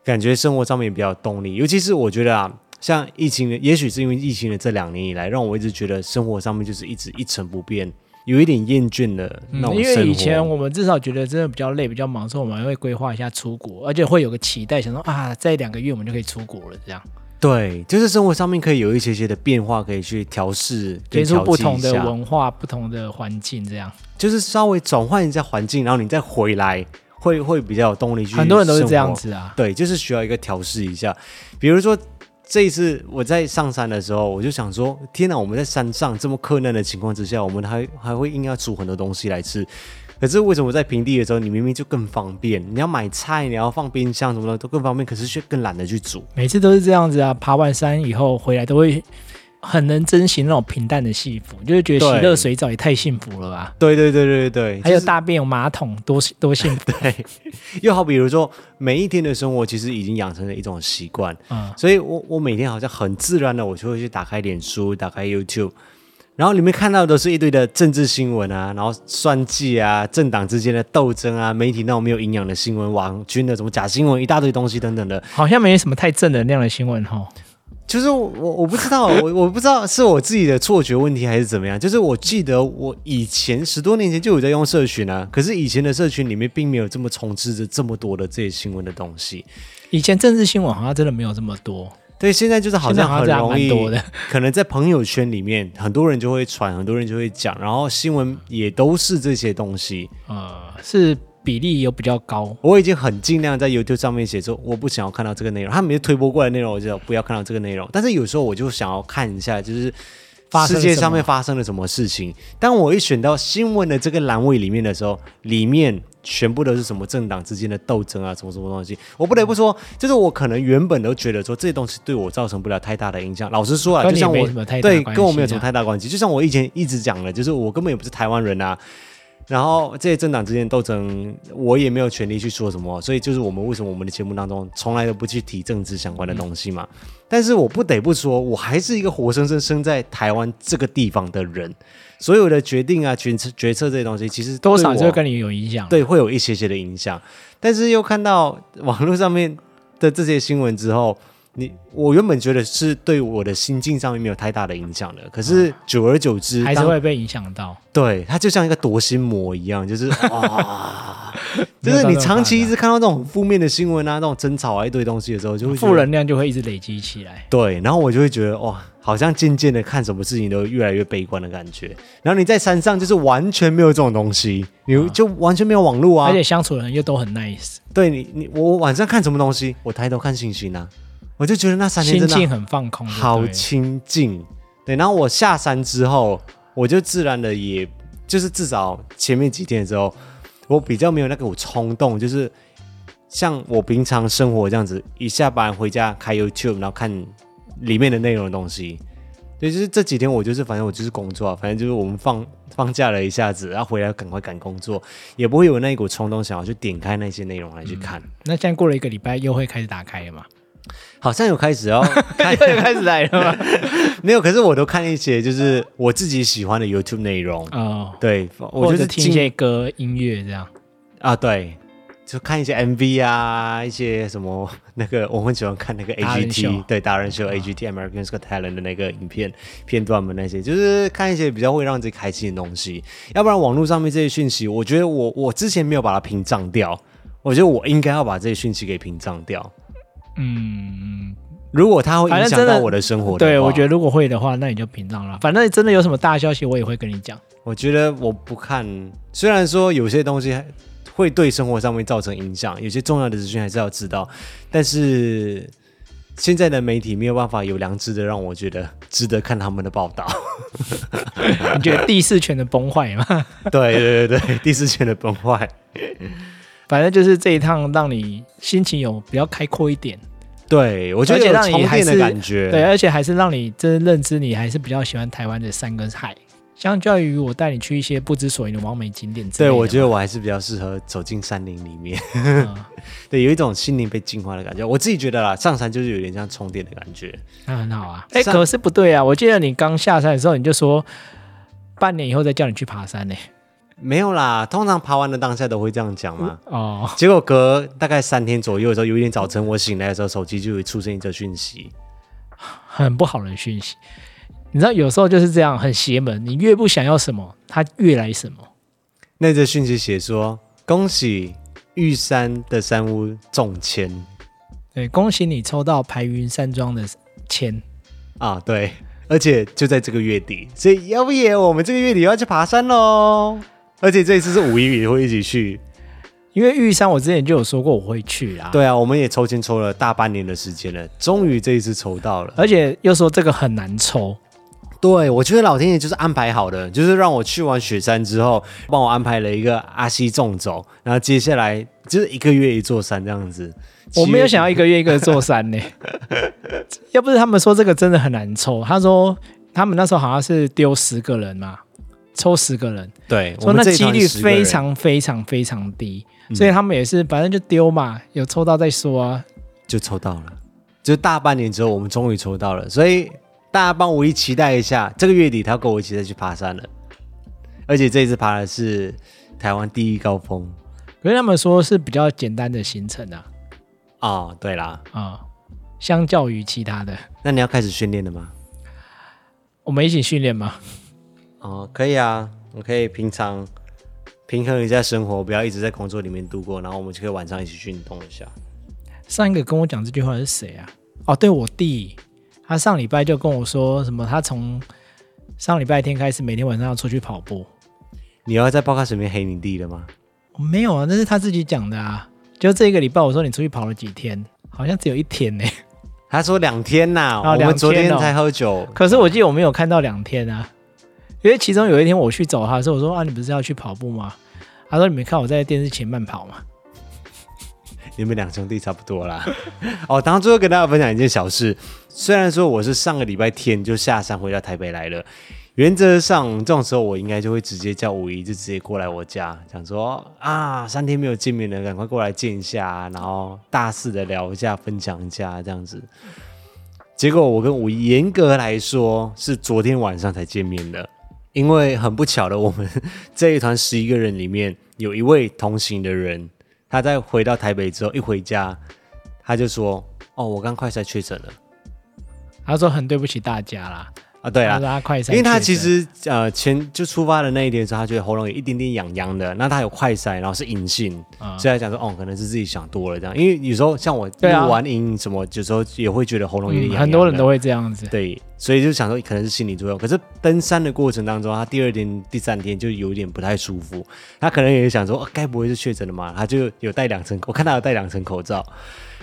Speaker 1: 感觉生活上面比较有动力，尤其是我觉得啊，像疫情的，也许是因为疫情的这两年以来，让我一直觉得生活上面就是一直一成不变，有一点厌倦的那种。嗯，因为
Speaker 2: 以前我们至少觉得真的比较累、比较忙，所以我们还会规划一下出国，而且会有个期待，想说啊，在两个月我们就可以出国了，这样。
Speaker 1: 对，就是生活上面可以有一些些的变化，可以去调试，
Speaker 2: 接触不同的文化、不同的环境，这样。
Speaker 1: 就是稍微转换一下环境，然后你再回来。会会比较有动力去，
Speaker 2: 很多人都是这样子啊。
Speaker 1: 对，就是需要一个调试一下。比如说这一次我在上山的时候，我就想说，天哪，我们在山上这么困难的情况之下，我们还还会硬要煮很多东西来吃。可是为什么在平地的时候，你明明就更方便？你要买菜，你要放冰箱什么的都更方便，可是却更懒得去煮。
Speaker 2: 每次都是这样子啊！爬完山以后回来都会很能珍惜那种平淡的幸福，就是觉得洗热水澡也太幸福了吧？
Speaker 1: 对对对对对，
Speaker 2: 还有大便有马桶，多多幸福。
Speaker 1: 对，又好比如说每一天的生活，其实已经养成了一种习惯。嗯，所以我我每天好像很自然的，我就会去打开脸书，打开 YouTube。然后里面看到的都是一堆的政治新闻啊，然后算计啊，政党之间的斗争啊，媒体那种没有营养的新闻，网军的什么假新闻，一大堆东西等等的，
Speaker 2: 好像没什么太正能量的新闻哈。
Speaker 1: 就是我我不知道，我我不知道是我自己的错觉问题还是怎么样。就是我记得我以前十多年前就有在用社群啊，可是以前的社群里面并没有这么充斥着这么多的这些新闻的东西。
Speaker 2: 以前政治新闻好像真的没有这么多。
Speaker 1: 对，现在就是好像很容易，可能在朋友圈里面，很多人就会传，很多人就会讲，然后新闻也都是这些东西，
Speaker 2: 呃，是比例有比较高。
Speaker 1: 我已经很尽量在 YouTube 上面写说，我不想要看到这个内容，他们就推播过来内容，我就不要看到这个内容。但是有时候我就想要看一下，就是。世界上面发生了什么事情？当我一选到新闻的这个栏位里面的时候，里面全部都是什么政党之间的斗争啊，什么什么东西？我不得不说，就是我可能原本都觉得说这些东西对我造成不了太大的影响。老实说啊，就像我对跟我没有什么太大关系。就像我以前一直讲的，就是我根本也不是台湾人啊。然后这些政党之间斗争，我也没有权利去说什么，所以就是我们为什么我们的节目当中从来都不去提政治相关的东西嘛。但是我不得不说，我还是一个活生生生在台湾这个地方的人，所有的决定啊、决策、决策这些东西，其实
Speaker 2: 多少就会跟你有影响，
Speaker 1: 对，会有一些些的影响。但是又看到网络上面的这些新闻之后。你我原本觉得是对我的心境上面没有太大的影响的，可是久而久之
Speaker 2: 还是会被影响到。
Speaker 1: 对，它就像一个夺心魔一样，就是啊，就是你长期一直看到这种负面的新闻啊，那种争吵啊一堆东西的时候，就会
Speaker 2: 负能量就会一直累积起来。
Speaker 1: 对，然后我就会觉得哇，好像渐渐的看什么事情都越来越悲观的感觉。然后你在山上就是完全没有这种东西，你就完全没有网络啊，
Speaker 2: 而且相处的人又都很 nice。
Speaker 1: 对你，你我晚上看什么东西，我抬头看星星啊。我就觉得那三天真的
Speaker 2: 心境很放空，
Speaker 1: 好清静。对，然后我下山之后，我就自然的，也就是至少前面几天的时候，我比较没有那个冲动，就是像我平常生活这样子，一下班回家开 YouTube，然后看里面的内容的东西。对，就是这几天我就是反正我就是工作，反正就是我们放放假了一下子，然后回来赶快赶工作，也不会有那一股冲动想要去点开那些内容来去看。嗯，
Speaker 2: 那现在过了一个礼拜，又会开始打开了吗？
Speaker 1: 好像有开始哦，
Speaker 2: 开始开始来了吗？
Speaker 1: 没有，可是我都看一些就是我自己喜欢的 YouTube 内容哦。对，我就是
Speaker 2: 听一些歌、音乐这样
Speaker 1: 啊。对，就看一些 MV 啊，一些什么 那个我很喜欢看那个 AGT，对，达人秀 AGT American's Got Talent 的那个影片片段嘛那些，就是看一些比较会让自己开心的东西。要不然网络上面这些讯息，我觉得我我之前没有把它屏障掉，我觉得我应该要把这些讯息给屏障掉。嗯，如果他会影响到我的生活的，
Speaker 2: 对，我觉得如果会的话，那你就屏障了。反正真的有什么大消息，我也会跟你讲。
Speaker 1: 我觉得我不看，虽然说有些东西会对生活上面造成影响，有些重要的资讯还是要知道。但是现在的媒体没有办法有良知的让我觉得值得看他们的报道。
Speaker 2: 你觉得第四权的崩坏吗？
Speaker 1: 对对对对，第四权的崩坏。
Speaker 2: 反正就是这一趟让你心情有比较开阔一点，
Speaker 1: 对，我觉得有充电的感觉，
Speaker 2: 对，而且还是让你真认知你还是比较喜欢台湾的山跟海，相较于我带你去一些不知所云的完美景点。
Speaker 1: 对，我觉得我还是比较适合走进山林里面，嗯、对，有一种心灵被净化的感觉。我自己觉得啦，上山就是有点像充电的感觉，
Speaker 2: 那很好啊。哎，可是不对啊，我记得你刚下山的时候你就说半年以后再叫你去爬山呢、欸。
Speaker 1: 没有啦，通常爬完的当下都会这样讲嘛。哦，结果隔大概三天左右的时候，有一天早晨我醒来的时候，手机就会出现一则讯息，
Speaker 2: 很不好的讯息。你知道有时候就是这样，很邪门。你越不想要什么，它越来什么。
Speaker 1: 那则讯息写说：“恭喜玉山的山屋中签。”
Speaker 2: 对，恭喜你抽到排云山庄的签
Speaker 1: 啊！对，而且就在这个月底，所以要不也我们这个月底要去爬山喽。而且这一次是五一也会一起去，
Speaker 2: 因为玉山我之前就有说过我会去啊。
Speaker 1: 对啊，我们也抽签抽了大半年的时间了，终于这一次抽到了，
Speaker 2: 而且又说这个很难抽。
Speaker 1: 对，我觉得老天爷就是安排好的，就是让我去完雪山之后，帮我安排了一个阿西纵走，然后接下来就是一个月一座山这样子。
Speaker 2: 我没有想要一个月一个座山呢，要不是他们说这个真的很难抽，他说他们那时候好像是丢十个人嘛，抽十个人，
Speaker 1: 对，
Speaker 2: 说那几率非常非常非常低。所以他们也是，反正就丢嘛，有抽到再说啊。
Speaker 1: 就抽到了，就大半年之后，我们终于抽到了。所以大家帮五一期待一下，这个月底他要跟我一起再去爬山了。而且这一次爬的是台湾第一高峰。
Speaker 2: 可是他们说是比较简单的行程啊。
Speaker 1: 哦，对啦，
Speaker 2: 啊、哦，相较于其他的，
Speaker 1: 那你要开始训练了吗？
Speaker 2: 我们一起训练吗？
Speaker 1: 哦，可以啊，我可以平常。平衡一下生活，不要一直在工作里面度过，然后我们就可以晚上一起运动一下。
Speaker 2: 上一个跟我讲这句话是谁啊？哦，对，我弟，他上礼拜就跟我说什么，他从上礼拜天开始每天晚上要出去跑步。
Speaker 1: 你要在报告里面黑你弟了吗？
Speaker 2: 没有啊，那是他自己讲的啊。就这一个礼拜，我说你出去跑了几天？好像只有一天呢。
Speaker 1: 他说两天呐、啊，哦、我们昨天才喝酒。
Speaker 2: 哦、可是我记得我没有看到两天啊。因为其中有一天我去找他的时候，我说啊，你不是要去跑步吗？他说你没看我在电视前慢跑吗？
Speaker 1: 你们两兄弟差不多啦。哦，当最后跟大家分享一件小事，虽然说我是上个礼拜天就下山回到台北来了，原则上这种时候我应该就会直接叫五一就直接过来我家，讲说啊，三天没有见面了，赶快过来见一下，然后大肆的聊一下，分享一下这样子。结果我跟五一严格来说是昨天晚上才见面的。因为很不巧的，我们 这一团十一个人里面有一位同行的人，他在回到台北之后一回家，他就说：“哦，我刚快筛确诊了。”
Speaker 2: 他说：“很对不起大家啦。”
Speaker 1: 啊，对啊，因为他其实呃前就出发的那一天的时候，他觉得喉咙有一点点痒痒的，那他有快筛，然后是隐性，嗯、所以他讲说哦，可能是自己想多了这样。因为有时候像我录完音什么，有时候也会觉得喉咙有点痒。很多人都会这样子。对，所以就想说可能是心理作用。可是登山的过程当中，他第二天、第三天就有点不太舒服，他可能也想说，哦、该不会是确诊了嘛？他就有戴两层，我看他有戴两层口罩。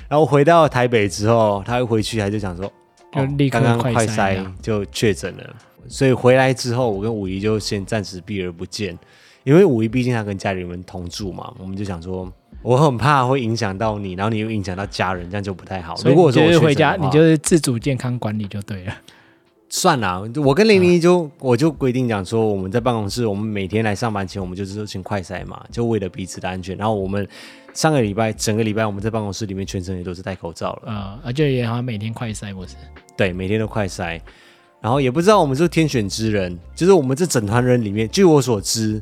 Speaker 1: 然后回到台北之后，他又回去，他就想说，哦，刚刚快筛就确诊了。所以回来之后，我跟五一就先暂时避而不见，因为五一毕竟他跟家里人同住嘛，我们就想说，我很怕会影响到你，然后你又影响到家人，这样就不太好。如果我说我
Speaker 2: 回家，你就是自主健康管理就对了。
Speaker 1: 算了，我跟玲玲就、嗯、我就规定讲说，我们在办公室，我们每天来上班前，我们就是先快筛嘛，就为了彼此的安全。然后我们上个礼拜整个礼拜我们在办公室里面全程也都是戴口罩了。
Speaker 2: 啊、嗯，而且也好像每天快塞，不是？
Speaker 1: 对，每天都快塞。然后也不知道我们是天选之人，就是我们这整团人里面，据我所知，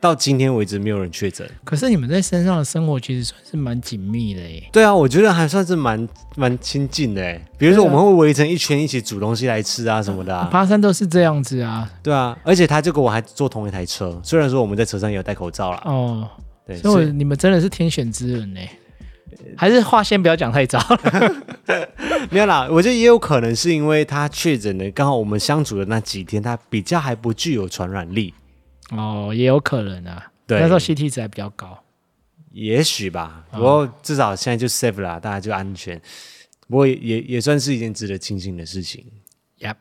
Speaker 1: 到今天为止没有人确诊。
Speaker 2: 可是你们在山上的生活其实算是蛮紧密的耶。
Speaker 1: 对啊，我觉得还算是蛮蛮亲近的哎。比如说我们会围成一圈一起煮东西来吃啊什么的啊。
Speaker 2: 爬山都是这样子啊。
Speaker 1: 对啊，而且他就跟我还坐同一台车，虽然说我们在车上也有戴口罩啦。
Speaker 2: 哦，对，所以你们真的是天选之人呢。还是话先不要讲太早，
Speaker 1: 没有啦。我觉得也有可能是因为他确诊的，刚好我们相处的那几天，他比较还不具有传染力。
Speaker 2: 哦，也有可能啊。对，那时候 CT 值还比较高，
Speaker 1: 也许吧。不过至少现在就 safe 啦，大家就安全。不过也也，也算是一件值得庆幸的事情。Yep。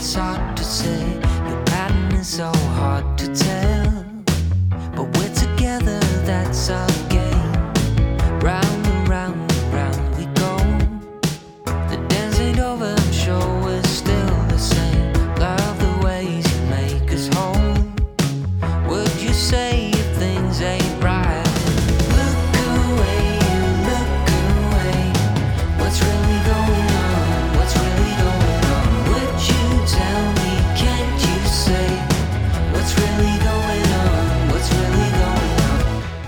Speaker 1: it's
Speaker 3: hard to say. Your pattern is so hard to tell.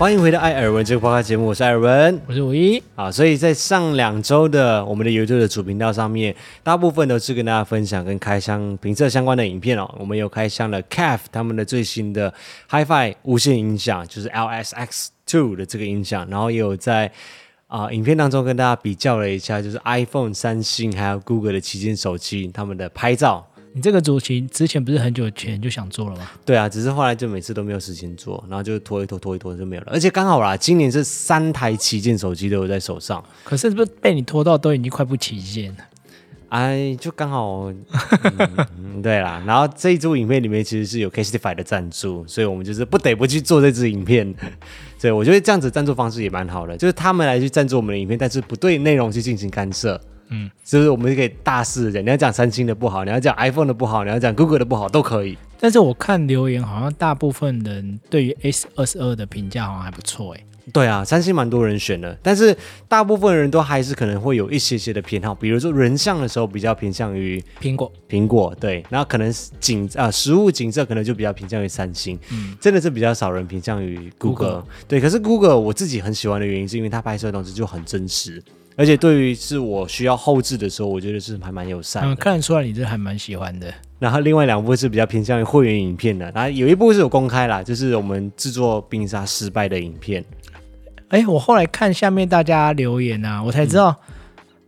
Speaker 1: 欢迎回到艾尔文这个播客节目，我是艾尔文，
Speaker 2: 我是五一
Speaker 1: 啊。所以在上两周的我们的 YouTube 的主频道上面，大部分都是跟大家分享跟开箱评测相关的影片哦。我们有开箱了 Caf 他们的最新的 HiFi 无线音响，就是 LSX Two 的这个音响，然后也有在啊、呃、影片当中跟大家比较了一下，就是 iPhone、三星还有 Google 的旗舰手机他们的拍照。
Speaker 2: 你这个主题之前不是很久前就想做了吗？
Speaker 1: 对啊，只是后来就每次都没有时间做，然后就拖一拖拖一拖就没有了。而且刚好啦，今年是三台旗舰手机都有在手上，
Speaker 2: 可是是不是被你拖到都已经快不旗舰了？
Speaker 1: 哎，就刚好、嗯，对啦。然后这一组影片里面其实是有 Casetify 的赞助，所以我们就是不得不去做这支影片。对，我觉得这样子赞助方式也蛮好的，就是他们来去赞助我们的影片，但是不对内容去进行干涉。嗯，就是我们可以大肆的讲，你要讲三星的不好，你要讲 iPhone 的不好，你要讲 Google 的不好，都可以。
Speaker 2: 但是我看留言，好像大部分人对于 S 二十二的评价好像还不错，哎。
Speaker 1: 对啊，三星蛮多人选的，但是大部分人都还是可能会有一些些的偏好，比如说人像的时候比较偏向于
Speaker 2: 苹果，
Speaker 1: 苹果对，然后可能景啊实物景色可能就比较偏向于三星，嗯，真的是比较少人偏向于 Google, Google，对，可是 Google 我自己很喜欢的原因是因为它拍摄的东西就很真实。而且对于是我需要后置的时候，我觉得是还蛮友善的。
Speaker 2: 嗯，看得出来你这还蛮喜欢的。
Speaker 1: 然后另外两部是比较偏向于会员影片的，然后有一部是有公开啦，就是我们制作冰沙失败的影片。
Speaker 2: 哎，我后来看下面大家留言啊，我才知道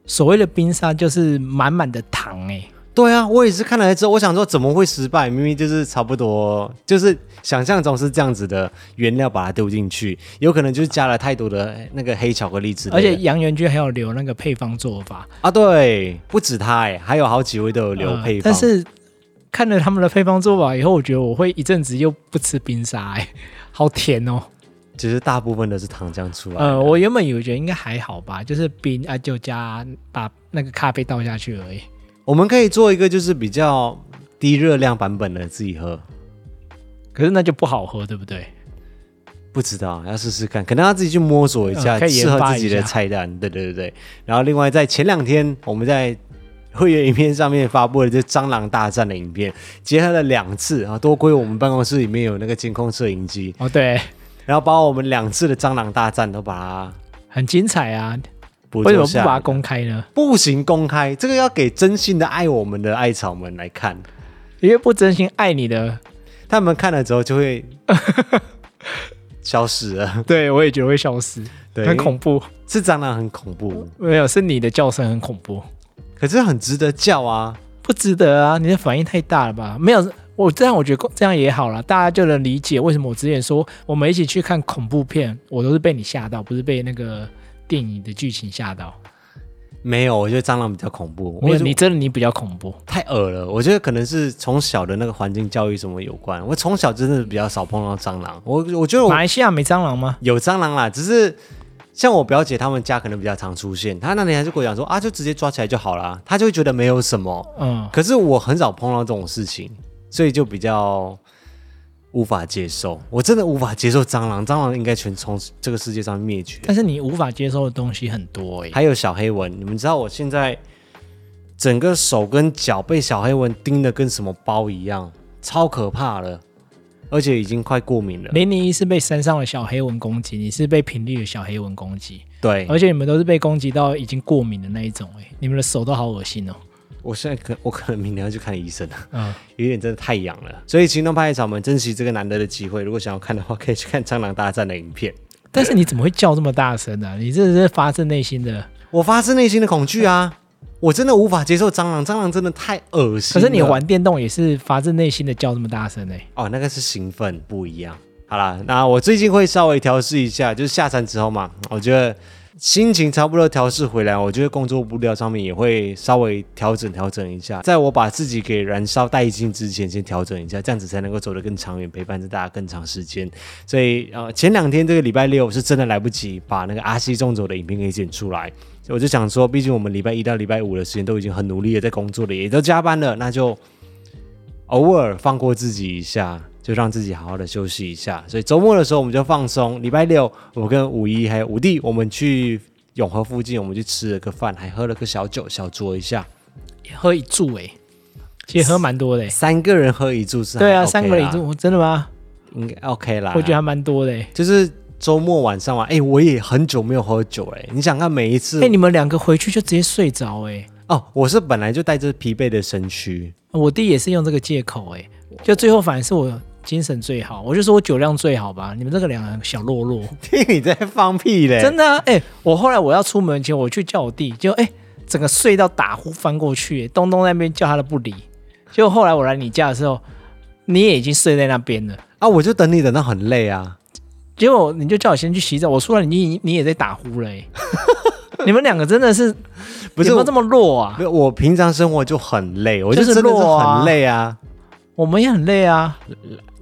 Speaker 2: 所谓的冰沙就是满满的糖哎。
Speaker 1: 对啊，我也是看了之后，我想说怎么会失败？明明就是差不多，就是想象中是这样子的原料把它丢进去，有可能就是加了太多的那个黑巧克力之类的。
Speaker 2: 而且杨元军还有留那个配方做法
Speaker 1: 啊，对，不止他哎，还有好几位都有留配方。呃、
Speaker 2: 但是看了他们的配方做法以后，我觉得我会一阵子又不吃冰沙哎，好甜哦。
Speaker 1: 其实大部分都是糖浆出来。
Speaker 2: 呃，我原本以为觉得应该还好吧，就是冰啊，就加把那个咖啡倒下去而已。
Speaker 1: 我们可以做一个就是比较低热量版本的自己喝，
Speaker 2: 可是那就不好喝，对不对？
Speaker 1: 不知道，要试试看，可能要自己去摸索一下，适合自己的菜单。对对对对。然后另外在前两天我们在会员影片上面发布了这蟑螂大战的影片，结合了两次啊，多亏我们办公室里面有那个监控摄影机
Speaker 2: 哦，对，
Speaker 1: 然后把我们两次的蟑螂大战都把它
Speaker 2: 很精彩啊。为什么不把它公开呢？
Speaker 1: 不行，公开这个要给真心的爱我们的艾草们来看，
Speaker 2: 因为不真心爱你的，
Speaker 1: 他们看了之后就会消失了。
Speaker 2: 对，我也觉得会消失，对，很恐怖。
Speaker 1: 是蟑螂很恐怖，
Speaker 2: 没有，是你的叫声很恐怖。
Speaker 1: 可是很值得叫啊，
Speaker 2: 不值得啊！你的反应太大了吧？没有，我这样我觉得这样也好了，大家就能理解为什么我之前说我们一起去看恐怖片，我都是被你吓到，不是被那个。电影的剧情吓到？
Speaker 1: 没有，我觉得蟑螂比较恐怖。
Speaker 2: 没有，你真的你比较恐怖，
Speaker 1: 太恶了。我觉得可能是从小的那个环境教育什么有关。我从小真的比较少碰到蟑螂。我我觉得我
Speaker 2: 马来西亚没蟑螂吗？
Speaker 1: 有蟑螂啦，只是像我表姐他们家可能比较常出现。她那天还是跟我讲说啊，就直接抓起来就好了，她就会觉得没有什么。嗯，可是我很少碰到这种事情，所以就比较。无法接受，我真的无法接受蟑螂。蟑螂应该全从这个世界上灭绝。
Speaker 2: 但是你无法接受的东西很多哎、欸，
Speaker 1: 还有小黑蚊。你们知道我现在整个手跟脚被小黑蚊叮的跟什么包一样，超可怕了，而且已经快过敏了。
Speaker 2: 零零一是被山上的小黑蚊攻击，你是被平地的小黑蚊攻击。
Speaker 1: 对，
Speaker 2: 而且你们都是被攻击到已经过敏的那一种哎、欸，你们的手都好恶心哦。
Speaker 1: 我现在可我可能明天要去看医生了，嗯，有点真的太痒了。所以行动派草们珍惜这个难得的机会，如果想要看的话，可以去看蟑螂大战的影片。
Speaker 2: 但是你怎么会叫这么大声呢、啊？你这是发自内心的？
Speaker 1: 我发自内心的恐惧啊！我真的无法接受蟑螂，蟑螂真的太恶心。
Speaker 2: 可是你玩电动也是发自内心的叫这么大声呢、欸？
Speaker 1: 哦，那个是兴奋，不一样。好啦，那我最近会稍微调试一下，就是下山之后嘛，我觉得。心情差不多调试回来，我觉得工作步调上面也会稍微调整调整一下。在我把自己给燃烧殆尽之前，先调整一下，这样子才能够走得更长远，陪伴着大家更长时间。所以呃，前两天这个礼拜六是真的来不及把那个阿西纵走的影片给剪出来，我就想说，毕竟我们礼拜一到礼拜五的时间都已经很努力的在工作了，也都加班了，那就偶尔放过自己一下。就让自己好好的休息一下，所以周末的时候我们就放松。礼拜六，我跟五一还有五弟，我们去永和附近，我们去吃了个饭，还喝了个小酒，小酌一下。
Speaker 2: 喝一注诶，其实喝蛮多的。
Speaker 1: 三个人喝一注是？
Speaker 2: 对啊，三个人一注，真的吗？
Speaker 1: 应该 OK 啦。
Speaker 2: 我觉得还蛮多的。
Speaker 1: 就是周末晚上啊，哎，我也很久没有喝酒哎。你想看每一次？
Speaker 2: 哎，你们两个回去就直接睡着哎。
Speaker 1: 哦，我是本来就带着疲惫的身躯。
Speaker 2: 我弟也是用这个借口哎，就最后反而是我。精神最好，我就说我酒量最好吧。你们这个两个小落落，
Speaker 1: 听你在放屁嘞！
Speaker 2: 真的啊，哎、欸，我后来我要出门前，我去叫我弟，就哎、欸，整个睡到打呼翻过去，东东那边叫他都不理，结果后来我来你家的时候，你也已经睡在那边了
Speaker 1: 啊！我就等你等到很累啊，
Speaker 2: 结果你就叫我先去洗澡。我出来，你你也在打呼了、欸。你们两个真的是不是这么弱啊？
Speaker 1: 我平常生活就很累，我就是真的是很累啊。
Speaker 2: 我们也很累啊。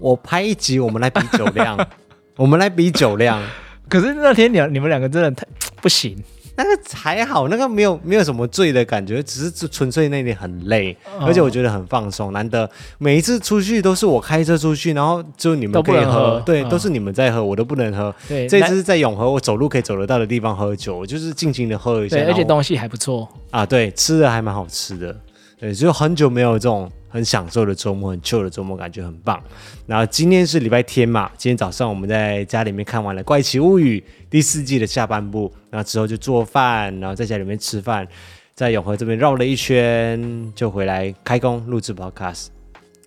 Speaker 1: 我拍一集，我们来比酒量，我们来比酒量。
Speaker 2: 可是那天你你们两个真的太不行。
Speaker 1: 那个还好，那个没有没有什么醉的感觉，只是纯粹那里很累，哦、而且我觉得很放松。难得每一次出去都是我开车出去，然后就你们可以喝，喝对，嗯、都是你们在喝，我都不能喝。对，这次是在永和，我走路可以走得到的地方喝酒，我就是尽情的喝一下。
Speaker 2: 对，而且东西还不错
Speaker 1: 啊，对，吃的还蛮好吃的。对，就很久没有这种很享受的周末，很 chill 的周末，感觉很棒。然后今天是礼拜天嘛，今天早上我们在家里面看完了《怪奇物语》第四季的下半部，然后之后就做饭，然后在家里面吃饭，在永和这边绕了一圈，就回来开工录制 podcast，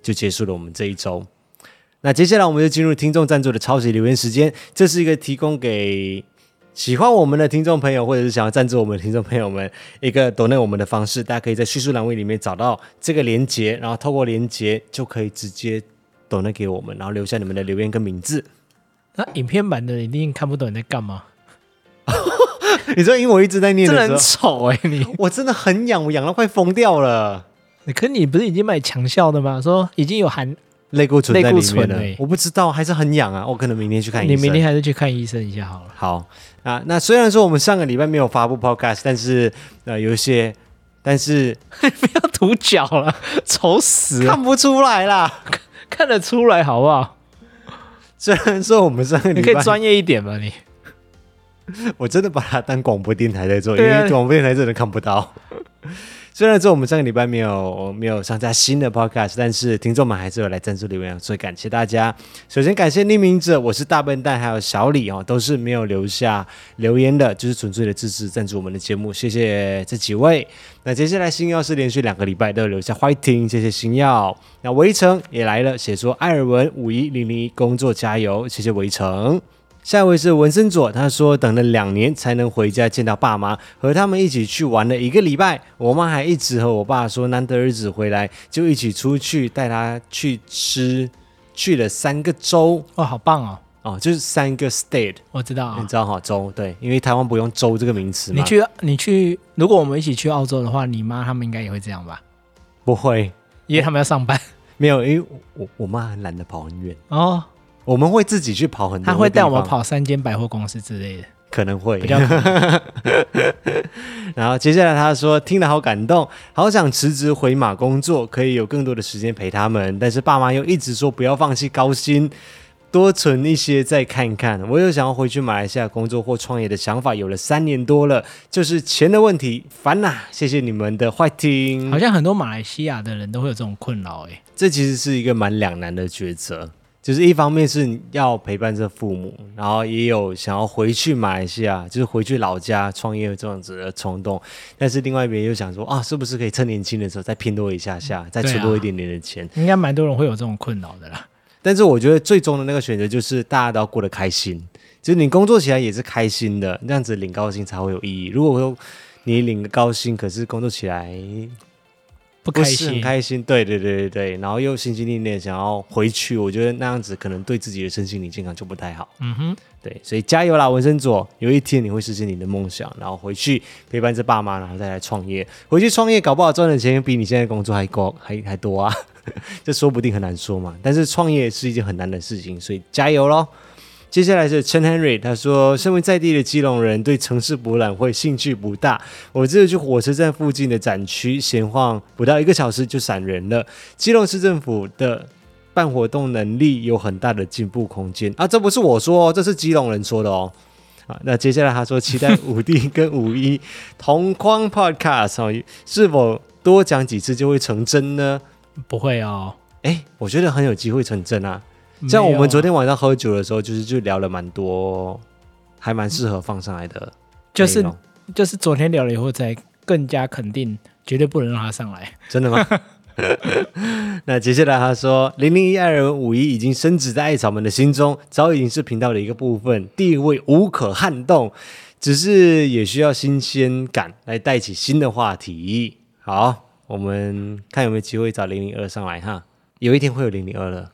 Speaker 1: 就结束了我们这一周。那接下来我们就进入听众赞助的超级留言时间，这是一个提供给。喜欢我们的听众朋友，或者是想要赞助我们的听众朋友们，一个 donate 我们的方式，大家可以在叙述栏位里面找到这个连接，然后透过连接就可以直接 donate 给我们，然后留下你们的留言跟名字。
Speaker 2: 那影片版的你一定看不懂你在干嘛？
Speaker 1: 你知道，因为我一直在念的，
Speaker 2: 真的很丑哎、欸！你
Speaker 1: 我真的很痒，我痒到快疯掉了。
Speaker 2: 可你不是已经买强效的吗？说已经有含。
Speaker 1: 类固醇在里面了，我不知道，还是很痒啊！我可能明天去看医生。
Speaker 2: 你明天还是去看医生一下好了。
Speaker 1: 好啊，那虽然说我们上个礼拜没有发布 podcast，但是呃有一些，但是
Speaker 2: 不要涂脚了，丑死了，
Speaker 1: 看不出来啦，
Speaker 2: 看得出来好不好？
Speaker 1: 虽然说我们上个礼拜，
Speaker 2: 你可以专业一点吧？你，
Speaker 1: 我真的把它当广播电台在做，啊、因为广播电台真的看不到。虽然说我们上个礼拜没有没有上架新的 podcast，但是听众们还是有来赞助留言，所以感谢大家。首先感谢匿名者，我是大笨蛋，还有小李哦，都是没有留下留言的，就是纯粹的支持赞助我们的节目，谢谢这几位。那接下来星耀是连续两个礼拜都有留下 fighting，谢谢星耀。那围城也来了，写说艾尔文五一零零一工作加油，谢谢围城。下一位是文森佐，他说等了两年才能回家见到爸妈，和他们一起去玩了一个礼拜。我妈还一直和我爸说，难得儿子回来就一起出去带他去吃，去了三个州，
Speaker 2: 哇，好棒哦！
Speaker 1: 哦，就是三个 state，
Speaker 2: 我知道，
Speaker 1: 你知道哈，州对，因为台湾不用州这个名词嘛。
Speaker 2: 你去，你去，如果我们一起去澳洲的话，你妈他们应该也会这样吧？
Speaker 1: 不会，
Speaker 2: 因为他们要上班。
Speaker 1: 没有，因为我我妈很懒得跑很远
Speaker 2: 哦。
Speaker 1: 我们会自己去跑很多，
Speaker 2: 他会带我们跑三间百货公司之类的，
Speaker 1: 可能会
Speaker 2: 比较。
Speaker 1: 然后接下来他说听了好感动，好想辞职回马工作，可以有更多的时间陪他们。但是爸妈又一直说不要放弃高薪，多存一些再看看。我又想要回去马来西亚工作或创业的想法，有了三年多了，就是钱的问题烦呐。谢谢你们的坏听。
Speaker 2: 好像很多马来西亚的人都会有这种困扰，哎，
Speaker 1: 这其实是一个蛮两难的抉择。就是一方面是要陪伴着父母，然后也有想要回去马来西亚，就是回去老家创业这样子的冲动，但是另外一边又想说啊，是不是可以趁年轻的时候再拼多一下下，再存多一点点的钱？
Speaker 2: 应该蛮多人会有这种困扰的啦。
Speaker 1: 但是我觉得最终的那个选择就是大家都要过得开心，就是你工作起来也是开心的，那样子领高薪才会有意义。如果说你领个高薪，可是工作起来。不开心，很开心，对对对对对，然后又心心念念想要回去，我觉得那样子可能对自己的身心灵健康就不太好。
Speaker 2: 嗯哼，
Speaker 1: 对，所以加油啦，文森佐，有一天你会实现你的梦想，然后回去陪伴着爸妈，然后再来创业。回去创业搞不好赚的钱比你现在工作还高，还还多啊，这说不定很难说嘛。但是创业是一件很难的事情，所以加油喽。接下来是陈 Henry，他说：“身为在地的基隆人，对城市博览会兴趣不大。我这次去火车站附近的展区闲晃，不到一个小时就闪人了。基隆市政府的办活动能力有很大的进步空间啊！这不是我说哦，这是基隆人说的哦。啊，那接下来他说，期待五 D 跟五一 同框 Podcast 哦，是否多讲几次就会成真呢？
Speaker 2: 不会哦，
Speaker 1: 哎，我觉得很有机会成真啊。”像我们昨天晚上喝酒的时候，就是就聊了蛮多，还蛮适合放上来的。
Speaker 2: 就是就是昨天聊了以后，才更加肯定，绝对不能让他上来。
Speaker 1: 真的吗？那接下来他说，零零一爱人五一已经深植在艾草们的心中，早已经是频道的一个部分，地位无可撼动。只是也需要新鲜感来带起新的话题。好。我们看有没有机会找零零二上来哈。有一天会有零零二了，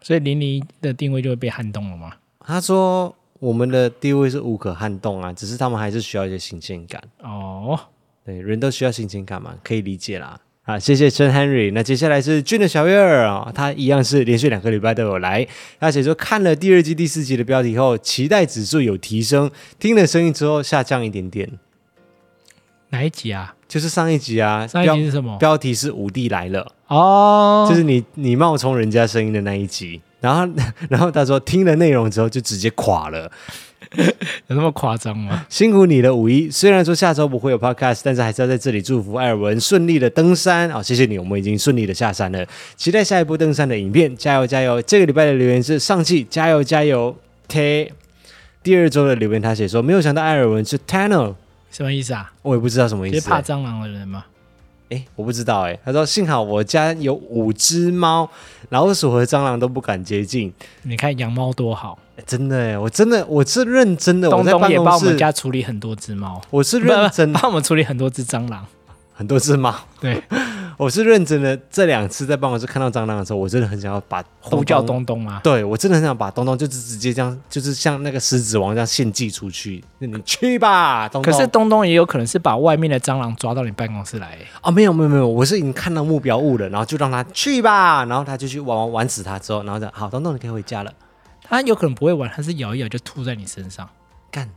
Speaker 2: 所以零零的定位就会被撼动了吗？
Speaker 1: 他说我们的地位是无可撼动啊，只是他们还是需要一些新鲜感。
Speaker 2: 哦，
Speaker 1: 对，人都需要新鲜感嘛，可以理解啦。啊，谢谢陈 Henry。那接下来是俊的小月儿啊，他一样是连续两个礼拜都有来。他写说看了第二季第四集的标题后，期待指数有提升，听了声音之后下降一点点。
Speaker 2: 哪一集啊？
Speaker 1: 就是上一集啊。
Speaker 2: 上一集是什么？
Speaker 1: 标题是五弟来了。
Speaker 2: 哦，
Speaker 1: 就是你你冒充人家声音的那一集，然后 然后他说听了内容之后就直接垮了，
Speaker 2: 有那么夸张吗？
Speaker 1: 辛苦你了五一，虽然说下周不会有 podcast，但是还是要在这里祝福艾尔文顺利的登山啊、哦！谢谢你，我们已经顺利的下山了，期待下一波登山的影片，加油加油！这个礼拜的留言是上汽加油加油 T，第二周的留言他写说没有想到艾尔文是 Tanner，
Speaker 2: 什么意思啊？
Speaker 1: 我也不知道什么意思、
Speaker 2: 怕蟑螂的人吗？
Speaker 1: 哎，我不知道哎。他说：“幸好我家有五只猫，老鼠和蟑螂都不敢接近。
Speaker 2: 你看养猫多好，
Speaker 1: 真的哎，我真的我是认真的。东东
Speaker 2: 也帮我们家处理很多只猫，
Speaker 1: 我是认真
Speaker 2: 帮我们处理很多只蟑螂，
Speaker 1: 很多只猫。
Speaker 2: 对。”
Speaker 1: 我是认真的，这两次在办公室看到蟑螂的时候，我真的很想要把
Speaker 2: 呼叫东东啊！
Speaker 1: 对，我真的很想把东东就是直接这样，就是像那个狮子王这样献祭出去。那你去吧，东东。
Speaker 2: 可是东东也有可能是把外面的蟑螂抓到你办公室来。
Speaker 1: 哦，没有没有没有，我是已经看到目标物了，然后就让他去吧，然后他就去玩玩玩死他之后，然后讲好，东东你可以回家了。
Speaker 2: 他有可能不会玩，他是咬一咬就吐在你身上。
Speaker 1: 干！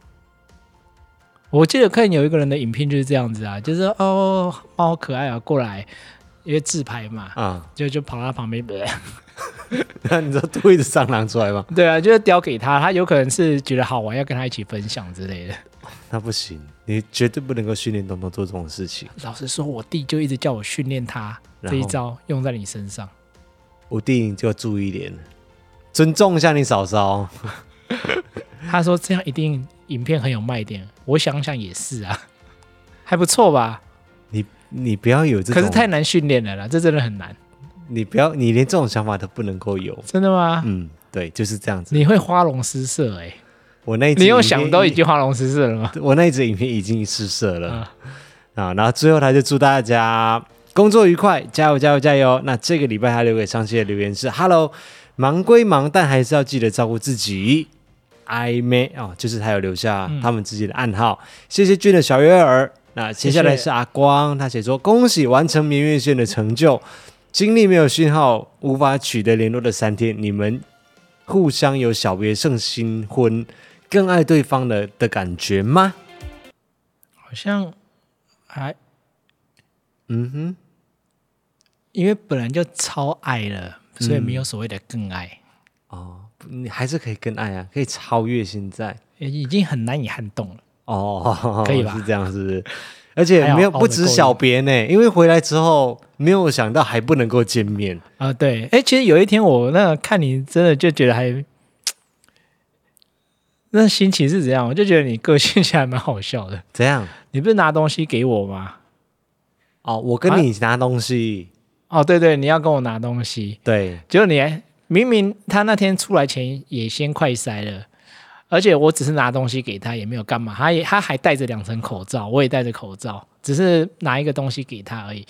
Speaker 2: 我记得看有一个人的影片就是这样子啊，就是哦，猫好可爱啊，过来。因为自拍嘛，啊、嗯，就就跑到他旁边，
Speaker 1: 那你知道吐一只蟑螂出来吗？
Speaker 2: 对啊，就是叼给他，他有可能是觉得好玩，要跟他一起分享之类的。
Speaker 1: 那不行，你绝对不能够训练东东做这种事情。
Speaker 2: 老实说，我弟就一直叫我训练他这一招用在你身上。
Speaker 1: 我弟就要注意一点，尊重一下你嫂嫂。
Speaker 2: 他说这样一定影片很有卖点。我想想也是啊，还不错吧。
Speaker 1: 你你不要有这，
Speaker 2: 可是太难训练了啦，这真的很难。
Speaker 1: 你不要，你连这种想法都不能够有，
Speaker 2: 真的吗？
Speaker 1: 嗯，对，就是这样子。
Speaker 2: 你会花容失色哎、欸，
Speaker 1: 我那一
Speaker 2: 你又想都已经花容失色了吗？
Speaker 1: 我那一支影片已经失色了啊，啊！然后最后他就祝大家工作愉快，加油加油加油！那这个礼拜他留给上期的留言是：Hello，忙归忙，但还是要记得照顾自己。I may 哦，就是他有留下他们自己的暗号。嗯、谢谢俊的小月儿。那接下来是阿光，谢谢他写说：“恭喜完成明月线的成就，经历没有讯号、无法取得联络的三天，你们互相有小别胜新婚，更爱对方的的感觉吗？”
Speaker 2: 好像还，
Speaker 1: 嗯哼，
Speaker 2: 因为本来就超爱了，所以没有所谓的更爱。
Speaker 1: 嗯、哦，你还是可以更爱啊，可以超越现在，
Speaker 2: 已经很难以撼动了。
Speaker 1: 哦，
Speaker 2: 可以吧？
Speaker 1: 是这样，是不是？而且没有不止小别呢，因为回来之后没有想到还不能够见面
Speaker 2: 啊。对，哎，其实有一天我那个看你真的就觉得还 那心情是怎样？我就觉得你个性其实还蛮好笑的。
Speaker 1: 怎样？
Speaker 2: 你不是拿东西给我吗？
Speaker 1: 哦，我跟你拿东西。
Speaker 2: 啊、哦，对对，你要跟我拿东西。
Speaker 1: 对，
Speaker 2: 结果你明明他那天出来前也先快塞了。而且我只是拿东西给他，也没有干嘛。他也他还戴着两层口罩，我也戴着口罩，只是拿一个东西给他而已。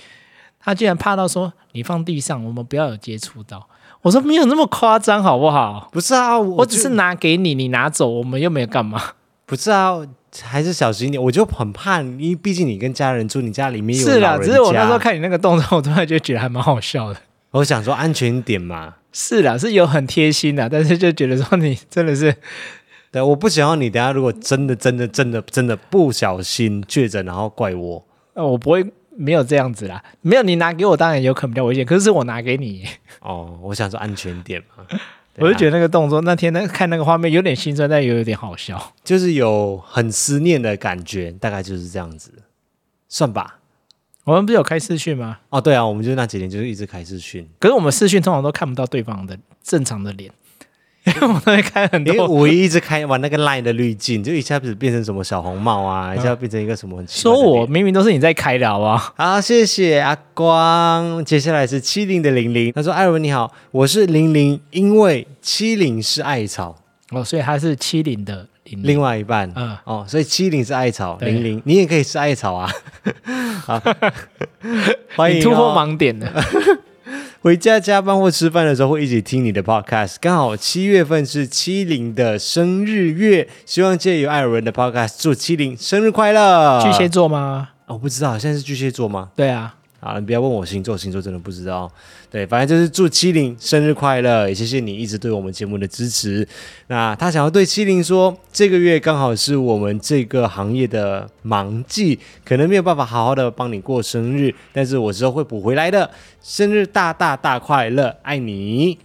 Speaker 2: 他竟然怕到说：“你放地上，我们不要有接触到。”我说：“没有那么夸张，好不好？”
Speaker 1: 不是啊，我，
Speaker 2: 我只是拿给你，你拿走，我们又没有干嘛。
Speaker 1: 不是啊，还是小心一点。我就很怕，因为毕竟你跟家人住，你家里面。
Speaker 2: 是啦，只是我那时候看你那个动作，我突然就觉得还蛮好笑的。
Speaker 1: 我想说安全一点嘛。
Speaker 2: 是啦，是有很贴心的，但是就觉得说你真的是。
Speaker 1: 对，我不想要你等下如果真的真的真的真的不小心确诊，然后怪我。
Speaker 2: 呃，我不会没有这样子啦，没有你拿给我，当然有可能比较危险。可是，是我拿给你。
Speaker 1: 哦，我想说安全点嘛。
Speaker 2: 我就觉得那个动作，那天那看那个画面有点心酸，但又有点好笑，
Speaker 1: 就是有很思念的感觉，大概就是这样子，算吧。
Speaker 2: 我们不是有开视讯吗？
Speaker 1: 哦，对啊，我们就那几天就是一直开视讯。
Speaker 2: 可是我们视讯通常都看不到对方的正常的脸。因为我都会开很多，因为
Speaker 1: 我一直开玩那个 line 的滤镜，就一下子变成什么小红帽啊，嗯、一下变成一个什么很奇怪。
Speaker 2: 说我明明都是你在开的，好不好？
Speaker 1: 好，谢谢阿光。接下来是七零的零零，他说：“艾文你好，我是零零，因为七零是艾草
Speaker 2: 哦，所以他是七零的
Speaker 1: 另外一半，嗯，哦，所以七零是艾草，零零你也可以是艾草啊。好，欢迎、哦、
Speaker 2: 突破盲点的。
Speaker 1: 回家加班或吃饭的时候会一起听你的 podcast，刚好七月份是七零的生日月，希望借由艾尔文的 podcast 祝七零生日快乐。
Speaker 2: 巨蟹座吗？
Speaker 1: 我不知道，现在是巨蟹座吗？
Speaker 2: 对啊。
Speaker 1: 好，你不要问我星座，星座真的不知道。对，反正就是祝七零生日快乐，也谢谢你一直对我们节目的支持。那他想要对七零说，这个月刚好是我们这个行业的忙季，可能没有办法好好的帮你过生日，但是我之后会补回来的。生日大大大快乐，爱你，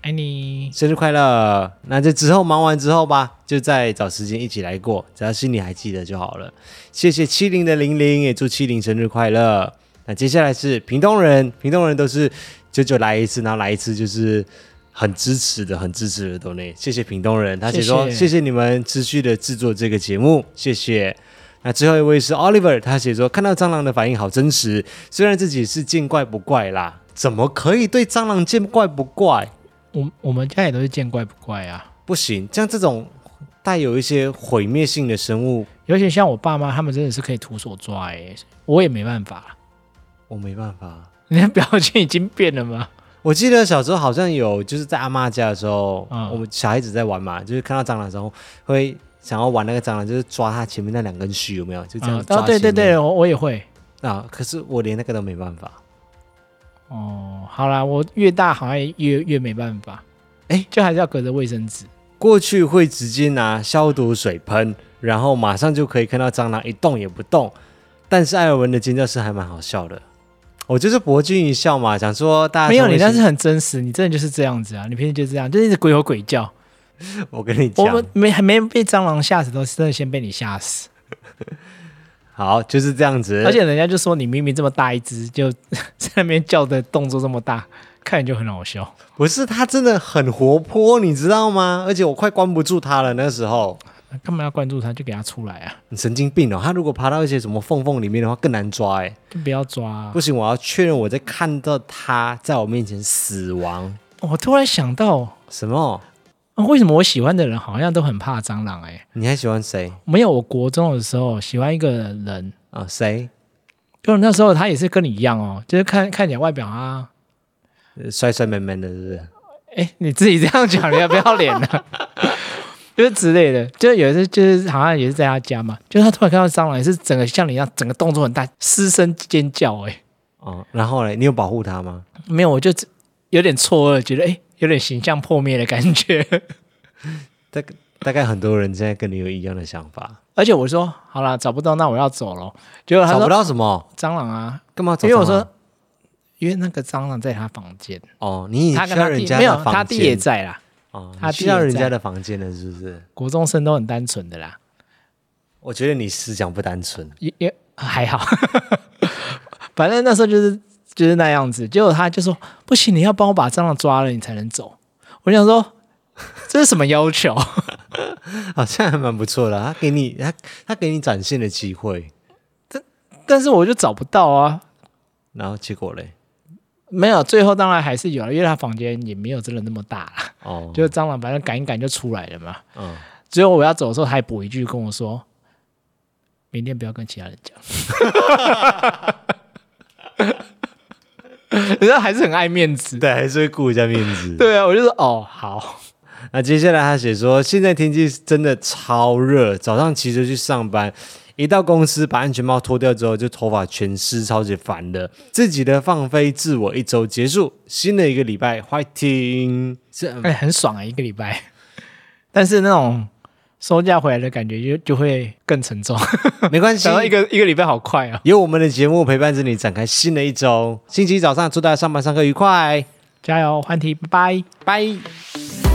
Speaker 2: 爱你，
Speaker 1: 生日快乐。那这之后忙完之后吧，就再找时间一起来过，只要心里还记得就好了。谢谢七零的零零，也祝七零生日快乐。那接下来是屏东人，屏东人都是久久来一次，然后来一次就是很支持的，很支持的都内。谢谢屏东人，他写说谢谢，你们持续的制作这个节目，谢谢。那最后一位是 Oliver，他写说看到蟑螂的反应好真实，虽然自己是见怪不怪啦，怎么可以对蟑螂见怪不怪？
Speaker 2: 我我们家也都是见怪不怪啊，
Speaker 1: 不行，像这种带有一些毁灭性的生物，
Speaker 2: 尤其像我爸妈他们真的是可以徒手抓，哎，我也没办法。
Speaker 1: 我没办法，
Speaker 2: 你的表情已经变了吗？
Speaker 1: 我记得小时候好像有，就是在阿妈家的时候，嗯、我们小孩子在玩嘛，就是看到蟑螂的时候会想要玩那个蟑螂，就是抓它前面那两根须，有没有？就这样抓、嗯。哦，
Speaker 2: 对对对，我我也会
Speaker 1: 啊，可是我连那个都没办法。
Speaker 2: 哦，好啦，我越大好像越越没办法。哎，就还是要隔着卫生纸。
Speaker 1: 过去会直接拿消毒水喷，然后马上就可以看到蟑螂一动也不动。但是艾尔文的尖叫声还蛮好笑的。我就是博君一笑嘛，想说大家
Speaker 2: 没有你，但是很真实，你真的就是这样子啊！你平时就这样，就一直鬼吼鬼叫。
Speaker 1: 我跟你讲，
Speaker 2: 我们没还没被蟑螂吓死，都是真的先被你吓死。
Speaker 1: 好，就是这样子。
Speaker 2: 而且人家就说你明明这么大一只，就 在那边叫的动作这么大，看着就很好笑。
Speaker 1: 不是，它真的很活泼，你知道吗？而且我快关不住它了，那时候。
Speaker 2: 干嘛要关注它？就给它出来啊！
Speaker 1: 你神经病哦！它如果爬到一些什么缝缝里面的话，更难抓哎。
Speaker 2: 就不要抓啊。
Speaker 1: 不行，我要确认我在看到它在我面前死亡。
Speaker 2: 我突然想到
Speaker 1: 什么？
Speaker 2: 啊，为什么我喜欢的人好像都很怕蟑螂？哎，
Speaker 1: 你还喜欢谁？
Speaker 2: 没有，我国中的时候喜欢一个人
Speaker 1: 啊，谁？
Speaker 2: 就那时候他也是跟你一样哦，就是看看起来外表啊，
Speaker 1: 帅帅 man man 的，是不是？
Speaker 2: 哎，你自己这样讲，你要不要脸呢？就是之类的，就是有一次，就是好像也是在他家嘛，就是他突然看到蟑螂，也是整个像你一样，整个动作很大，失声尖叫，哎，
Speaker 1: 哦，然后嘞，你有保护他吗？
Speaker 2: 没有，我就有点错愕，觉得哎，有点形象破灭的感觉。
Speaker 1: 大大概很多人现在跟你有一样的想法，
Speaker 2: 而且我说好了，找不到，那我要走了。结果他
Speaker 1: 找不到什么
Speaker 2: 蟑螂啊？
Speaker 1: 干嘛走？
Speaker 2: 因为我说，因为那个蟑螂在他房间。
Speaker 1: 哦，你他跟他弟
Speaker 2: 没有，他弟也在啦。
Speaker 1: 哦，他去到人家的房间了，是不是？
Speaker 2: 国中生都很单纯的啦。
Speaker 1: 我觉得你思想不单纯，
Speaker 2: 也也还好。反正那时候就是就是那样子。结果他就说：“不行，你要帮我把蟑螂抓了，你才能走。”我想说，这是什么要求？
Speaker 1: 好像还蛮不错的。他给你他他给你展现的机会，
Speaker 2: 但但是我就找不到啊。
Speaker 1: 然后结果嘞？
Speaker 2: 没有，最后当然还是有了，因为他房间也没有真的那么大了。哦，就是蟑螂，反正赶一赶就出来了嘛。嗯，最后我要走的时候，他还补一句跟我说：“明天不要跟其他人讲。”人家还是很爱面子，
Speaker 1: 对，还是会顾一下面子。
Speaker 2: 对啊，我就说哦好。
Speaker 1: 那接下来他写说，现在天气真的超热，早上骑车去上班。一到公司，把安全帽脱掉之后，就头发全湿，超级烦的。自己的放飞自我一周结束，新的一个礼拜，fighting，
Speaker 2: 哎，很爽啊，一个礼拜。但是那种收假回来的感觉就就会更沉重。
Speaker 1: 没关系，
Speaker 2: 想到一个一个礼拜好快啊！
Speaker 1: 有我们的节目陪伴着你，展开新的一周。星期一早上，祝大家上班上课愉快，
Speaker 2: 加油，欢提，拜拜，
Speaker 1: 拜。